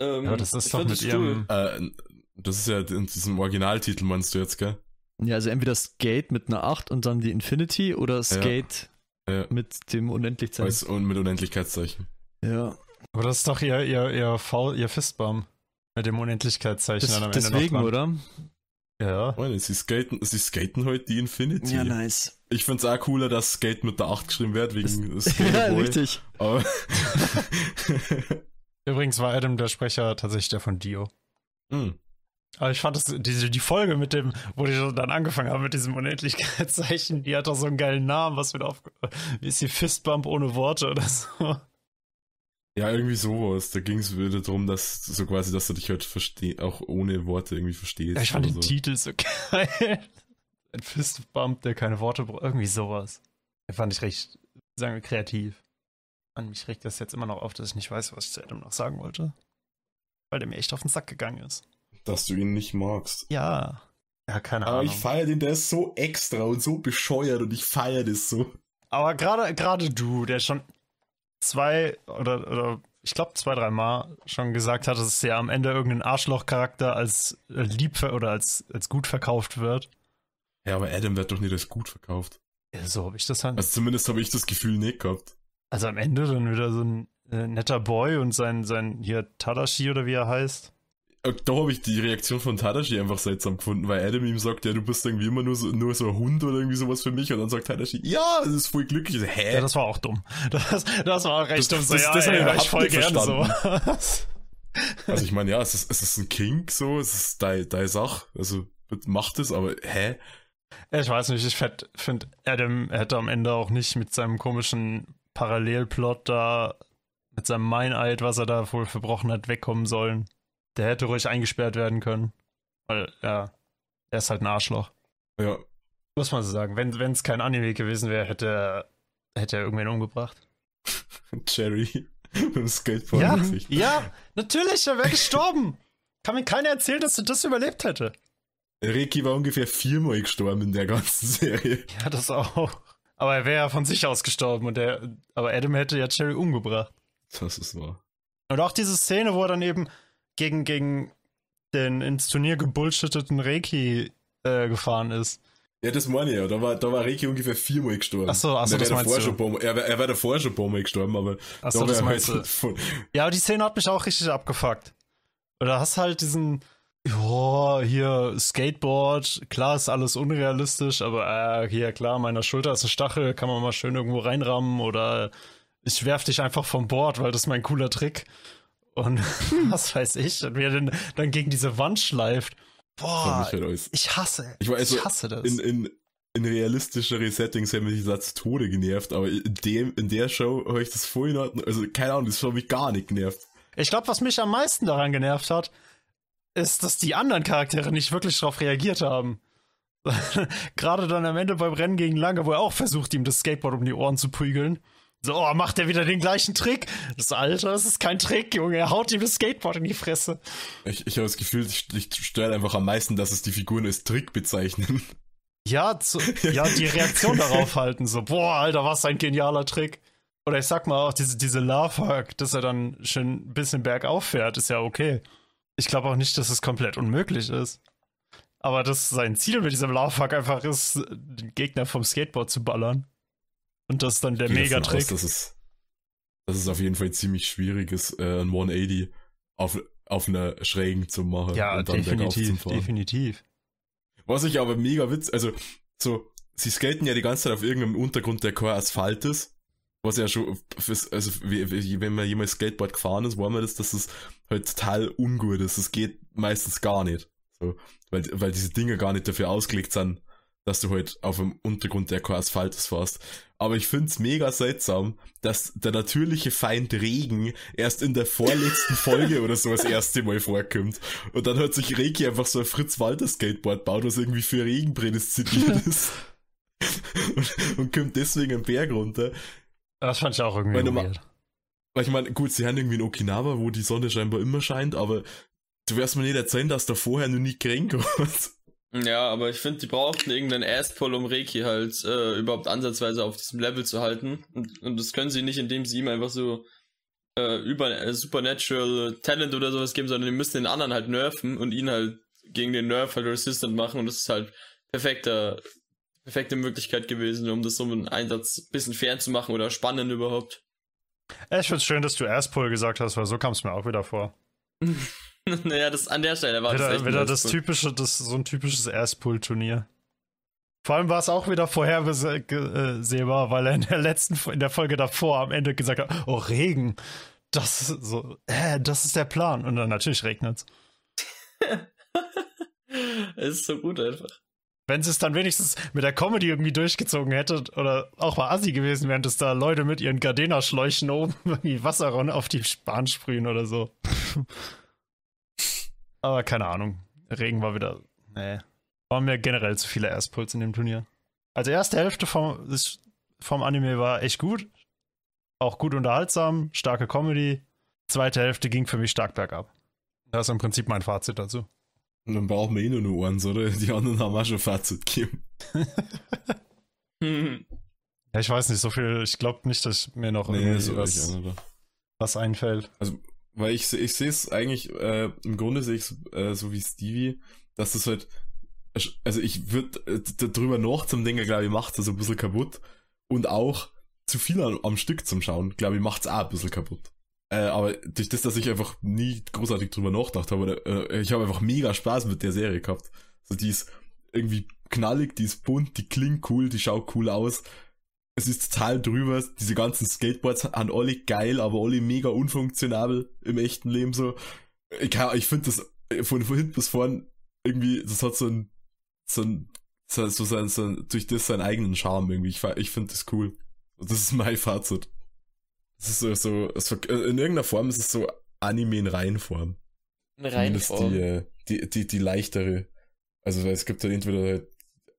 Ähm, Ja, das ist doch mit ihrem. Äh, das ist ja in diesem Originaltitel, meinst du jetzt, gell? Ja, also entweder Skate mit einer 8 und dann die Infinity oder Skate Ja. mit dem Unendlichzeichen. Und mit Unendlichkeitszeichen. Ja. Aber das ist doch ihr, ihr, ihr, Faul, ihr Fistbump. Mit dem Unendlichkeitszeichen Das, am Ende deswegen, oder? Ja. Meine, sie skaten, sie skaten heute die Infinity. nice. Ich find's auch cooler, dass Skate mit der 8 geschrieben wird, wegen ja, Skaterboy. richtig. Aber Übrigens war Adam der Sprecher tatsächlich der von Dio. hm. Aber ich fand das, diese, die Folge mit dem, wo die dann angefangen haben mit diesem Unendlichkeitszeichen, die hat doch so einen geilen Namen, was wird auf, wie ist die Fistbump ohne Worte oder so. Ja, irgendwie sowas. Da ging's wieder darum, dass so quasi, dass du dich halt versteh auch ohne Worte irgendwie verstehst. Ja, ich fand den so. Titel so geil. Ein Fistbump, der keine Worte braucht, irgendwie sowas. Den fand ich recht, sagen wir, kreativ. An mich regt das jetzt immer noch auf, dass ich nicht weiß, was ich zu Adam noch sagen wollte. Weil der mir echt auf den Sack gegangen ist. Dass du ihn nicht magst. Ja. Ja, keine Aber Ahnung. ich feier den, der ist so extra und so bescheuert und ich feier das so. Aber gerade gerade du, der schon zwei oder, oder ich glaube zwei, drei Mal schon gesagt hat, dass es ja am Ende irgendein Arschloch-Charakter als äh, lieb oder als, als gut verkauft wird. Ja, aber Adam wird doch nicht als gut verkauft. Ja, so habe ich das halt. Also zumindest habe ich das Gefühl nicht gehabt. Also am Ende dann wieder so ein äh, netter Boy und sein, sein hier Tadashi oder wie er heißt. Äh, Da habe ich die Reaktion von Tadashi einfach seltsam gefunden, weil Adam ihm sagt, ja, du bist irgendwie immer nur so, nur so ein Hund oder irgendwie sowas für mich und dann sagt Tadashi, ja, das ist voll glücklich. Ich so, Hä? Ja, das war auch dumm. Das, das war recht Das- dumm. So, das- ja, das ey, überhaupt ich voll gerne so. Also ich meine, ja, es ist, es ist ein Kink so, es ist deine deine Sache, also macht es, aber hä? Ich weiß nicht, ich finde, Adam hätte am Ende auch nicht mit seinem komischen Parallelplot da, mit seinem Meineid, was er da wohl verbrochen hat, wegkommen sollen. Der hätte ruhig eingesperrt werden können. Weil, ja, er ist halt ein Arschloch. Ja, Muss man so sagen. Wenn es kein Anime gewesen wäre, hätte er, hätte er irgendwen umgebracht. Jerry mit dem Skateboard Ja, Gesicht. ja, natürlich, er wäre gestorben. Kann mir keiner erzählen, dass er das überlebt hätte. Ricky war ungefähr viermal gestorben in der ganzen Serie. Ja, das auch. Aber er wäre ja von sich aus gestorben und der, aber Adam hätte ja Jerry umgebracht. Das ist wahr. Und auch diese Szene, wo er dann eben gegen, gegen den ins Turnier gebullshitteten Reiki äh, gefahren ist. Ja, das meine ich ja. Da war, da war Ricky ungefähr viermal gestorben. Ach so, ach so, Und er das meinst du. Mal- er, er war davor schon ein paar Mal gestorben, aber Achso, da das wär meinst du. halt von, Ja, aber die Szene hat mich auch richtig abgefuckt. Oder hast halt diesen, ja, hier Skateboard, klar ist alles unrealistisch, aber äh, hier, klar, meiner Schulter ist ein Stachel, kann man mal schön irgendwo reinrammen oder ich werf dich einfach vom Board, weil das ist mein cooler Trick. Und was weiß ich, und er dann, dann gegen diese Wand schleift. Boah, ich halt ich hasse. Ich weiß, ich hasse das. In, in, in realistischere Settings haben mich das zu Tode genervt, aber in, dem, in der Show habe ich das voll in Ordnung. Also, keine Ahnung, das hat mich gar nicht genervt. Ich glaube, was mich am meisten daran genervt hat, ist, dass die anderen Charaktere nicht wirklich darauf reagiert haben. Gerade dann am Ende beim Rennen gegen Lange, wo er auch versucht, ihm das Skateboard um die Ohren zu prügeln. So, oh, macht er wieder den gleichen Trick? Das Alter, das ist kein Trick, Junge. Er haut ihm das Skateboard in die Fresse. Ich, ich habe das Gefühl, ich, ich stört einfach am meisten, dass es die Figuren als Trick bezeichnen. Ja, zu, ja, die Reaktion darauf halten. So, boah, Alter, was ein genialer Trick. Oder ich sag mal auch, diese, diese Love-Hack, dass er dann schön ein bisschen bergauf fährt, ist ja okay. Ich glaube auch nicht, dass es komplett unmöglich ist. Aber dass sein Ziel mit diesem Love-Hack einfach ist, den Gegner vom Skateboard zu ballern. Und das ist dann der Megatrick. Dass, es, dass es auf jeden Fall ziemlich schwierig ist, äh, ein 180 auf, auf einer Schrägen zu machen Ja, definitiv, fahren. definitiv. Was ich aber mega witz, also so, sie skaten ja die ganze Zeit auf irgendeinem Untergrund, der kein Asphalt ist. Was ja schon, fürs, also wenn man jemals Skateboard gefahren ist, weiß man das, dass es halt total ungut ist. Es geht meistens gar nicht. So, weil, weil diese Dinge gar nicht dafür ausgelegt sind, dass du halt auf einem Untergrund, der kein Asphalt ist, fährst. Aber ich find's mega seltsam, dass der natürliche Feind Regen erst in der vorletzten Folge oder so das erste Mal vorkommt. Und dann hat sich Reiki einfach so ein Fritz Walter Skateboard baut, was irgendwie für Regen prädestiniert ist. und, und kommt deswegen einen Berg runter. Das fand ich auch irgendwie weird. Weil ich meine, gut, sie haben irgendwie in Okinawa, wo die Sonne scheinbar immer scheint, aber du wirst mir nicht erzählen, dass da vorher noch nie kränk hast. Ja, aber ich finde, die brauchten irgendeinen Ass-Pull, um Reiki halt äh, überhaupt ansatzweise auf diesem Level zu halten. Und, und das können sie nicht, indem sie ihm einfach so äh, über äh, Supernatural Talent oder sowas geben, sondern die müssen den anderen halt nerven und ihn halt gegen den Nerf halt resistant machen. Und das ist halt perfekter, perfekte Möglichkeit gewesen, um das so einen Einsatz ein bisschen fern zu machen oder spannend überhaupt. Ich find's schön, dass du Asspull gesagt hast, weil so kam es mir auch wieder vor. naja, das an der Stelle war das Wieder, echt wieder das typische, das so ein typisches Asspull-Turnier. Vor allem war es auch wieder vorhersehbar, weil er in der letzten, in der Folge davor am Ende gesagt hat, oh Regen, das ist so, äh, das ist der Plan. Und dann natürlich regnet's. Es ist so gut einfach. Wenn sie es dann wenigstens mit der Comedy irgendwie durchgezogen hätte oder auch mal assi gewesen wären, dass da Leute mit ihren Gardena-Schläuchen oben irgendwie Wasser auf die Bahn sprühen oder so. Aber keine Ahnung. Regen war wieder. Nee. Waren mir generell zu viele Erstpuls in dem Turnier. Also erste Hälfte vom, vom Anime war echt gut. Auch gut unterhaltsam, starke Comedy. Zweite Hälfte ging für mich stark bergab. Das ist im Prinzip mein Fazit dazu. Und dann brauchen wir eh nur noch eins, oder? Die anderen haben auch schon Fazit gegeben. Ja, ich weiß nicht, so viel, ich glaube nicht, dass mir noch irgendwie so was, was einfällt. Weil ich, ich sehe es eigentlich, äh, im Grunde sehe ich es äh, so wie Stevie, dass das halt, also ich würde äh, drüber noch zum Denken, glaube ich, macht so ein bisschen kaputt. Und auch, zu viel am, am Stück zum Schauen, glaube ich, macht's auch ein bisschen kaputt. Äh, aber durch das, dass ich einfach nie großartig drüber nachgedacht habe, äh, ich habe einfach mega Spaß mit der Serie gehabt. So, die ist irgendwie knallig, die ist bunt, die klingt cool, die schaut cool aus. Es ist total drüber, diese ganzen Skateboards haben alle geil, aber alle mega unfunktionabel im echten Leben so. Ich, ich finde das von, hinten bis vorn irgendwie, das hat so ein, so ein, so, so, sein, so ein, durch das seinen eigenen Charme irgendwie. Ich, ich finde das cool. Das ist mein Fazit. Das ist so, so, in irgendeiner Form ist es so Anime in Reihenform. Zumindest Reihenform. die, äh, die, die, die leichtere. Also es gibt halt entweder halt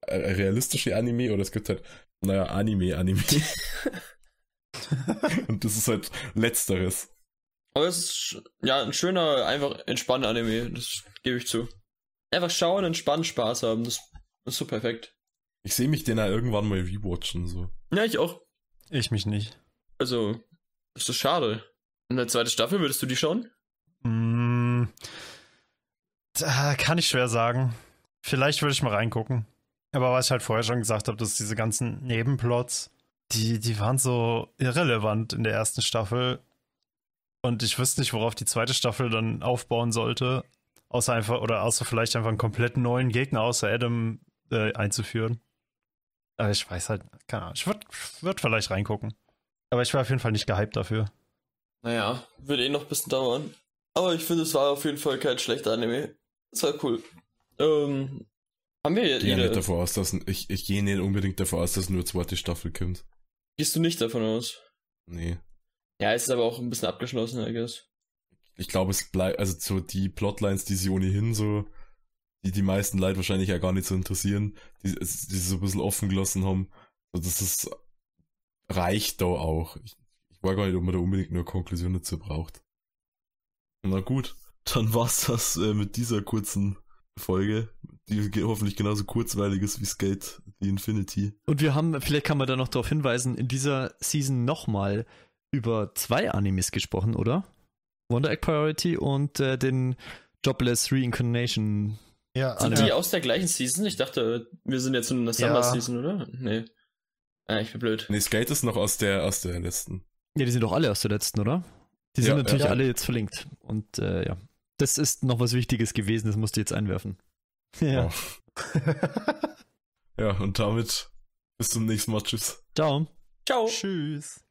realistische Anime oder es gibt halt, naja, Anime-Anime. Und das ist halt letzteres. Aber es ist ja ein schöner, einfach entspannter Anime, das gebe ich zu. Einfach schauen, entspannen, Spaß haben, das ist so perfekt. Ich sehe mich den ja irgendwann mal rewatchen, so. Ja, ich auch. Ich mich nicht. Also, ist das schade. Und eine zweite Staffel, würdest du die schauen? Mm, da kann ich schwer sagen. Vielleicht würde ich mal reingucken. Aber was ich halt vorher schon gesagt habe, dass diese ganzen Nebenplots, die, die waren so irrelevant in der ersten Staffel. Und ich wüsste nicht, worauf die zweite Staffel dann aufbauen sollte. Außer einfach, oder außer vielleicht einfach einen komplett neuen Gegner außer Adam äh, einzuführen. Aber ich weiß halt, keine Ahnung. Ich würde würd vielleicht reingucken. Aber ich war auf jeden Fall nicht gehypt dafür. Naja, wird eh noch ein bisschen dauern. Aber ich finde, es war auf jeden Fall kein schlechter Anime. Es war cool. Ähm, haben wir Ich gehe nicht davon aus, dass, ich, ich gehe nicht unbedingt davon aus, dass nur zweite Staffel kommt. Gehst du nicht davon aus? Nee. Ja, es ist aber auch ein bisschen abgeschlossen, I guess. Ich glaube, es bleibt, also so die Plotlines, die sie ohnehin so, die die meisten Leute wahrscheinlich ja gar nicht so interessieren, die, die sie so ein bisschen offen gelassen haben, so das ist, reicht da auch. Ich, ich weiß gar nicht, ob man da unbedingt nur Konklusion dazu braucht. Na gut, dann war's das äh, mit dieser kurzen Folge, die hoffentlich genauso kurzweilig ist wie Skate the Infinity. Und wir haben, vielleicht kann man da noch darauf hinweisen, in dieser Season nochmal über zwei Animes gesprochen, oder? Wonder Egg Priority und äh, den Jobless Reincarnation. Ja, Sind die aus der gleichen Season? Ich dachte, wir sind jetzt in einer Summer Ja. Season, oder? Nee. Ah, ich bin blöd. Nee, Skate ist noch aus der, aus der letzten. Ja, die sind doch alle aus der letzten, oder? Die Ja, sind natürlich ja. alle jetzt verlinkt. Und äh, ja, das ist noch was Wichtiges gewesen, das musst du jetzt einwerfen. Ja. Ja, und damit bis zum nächsten Mal. Tschüss. Ciao. Ciao. Tschüss.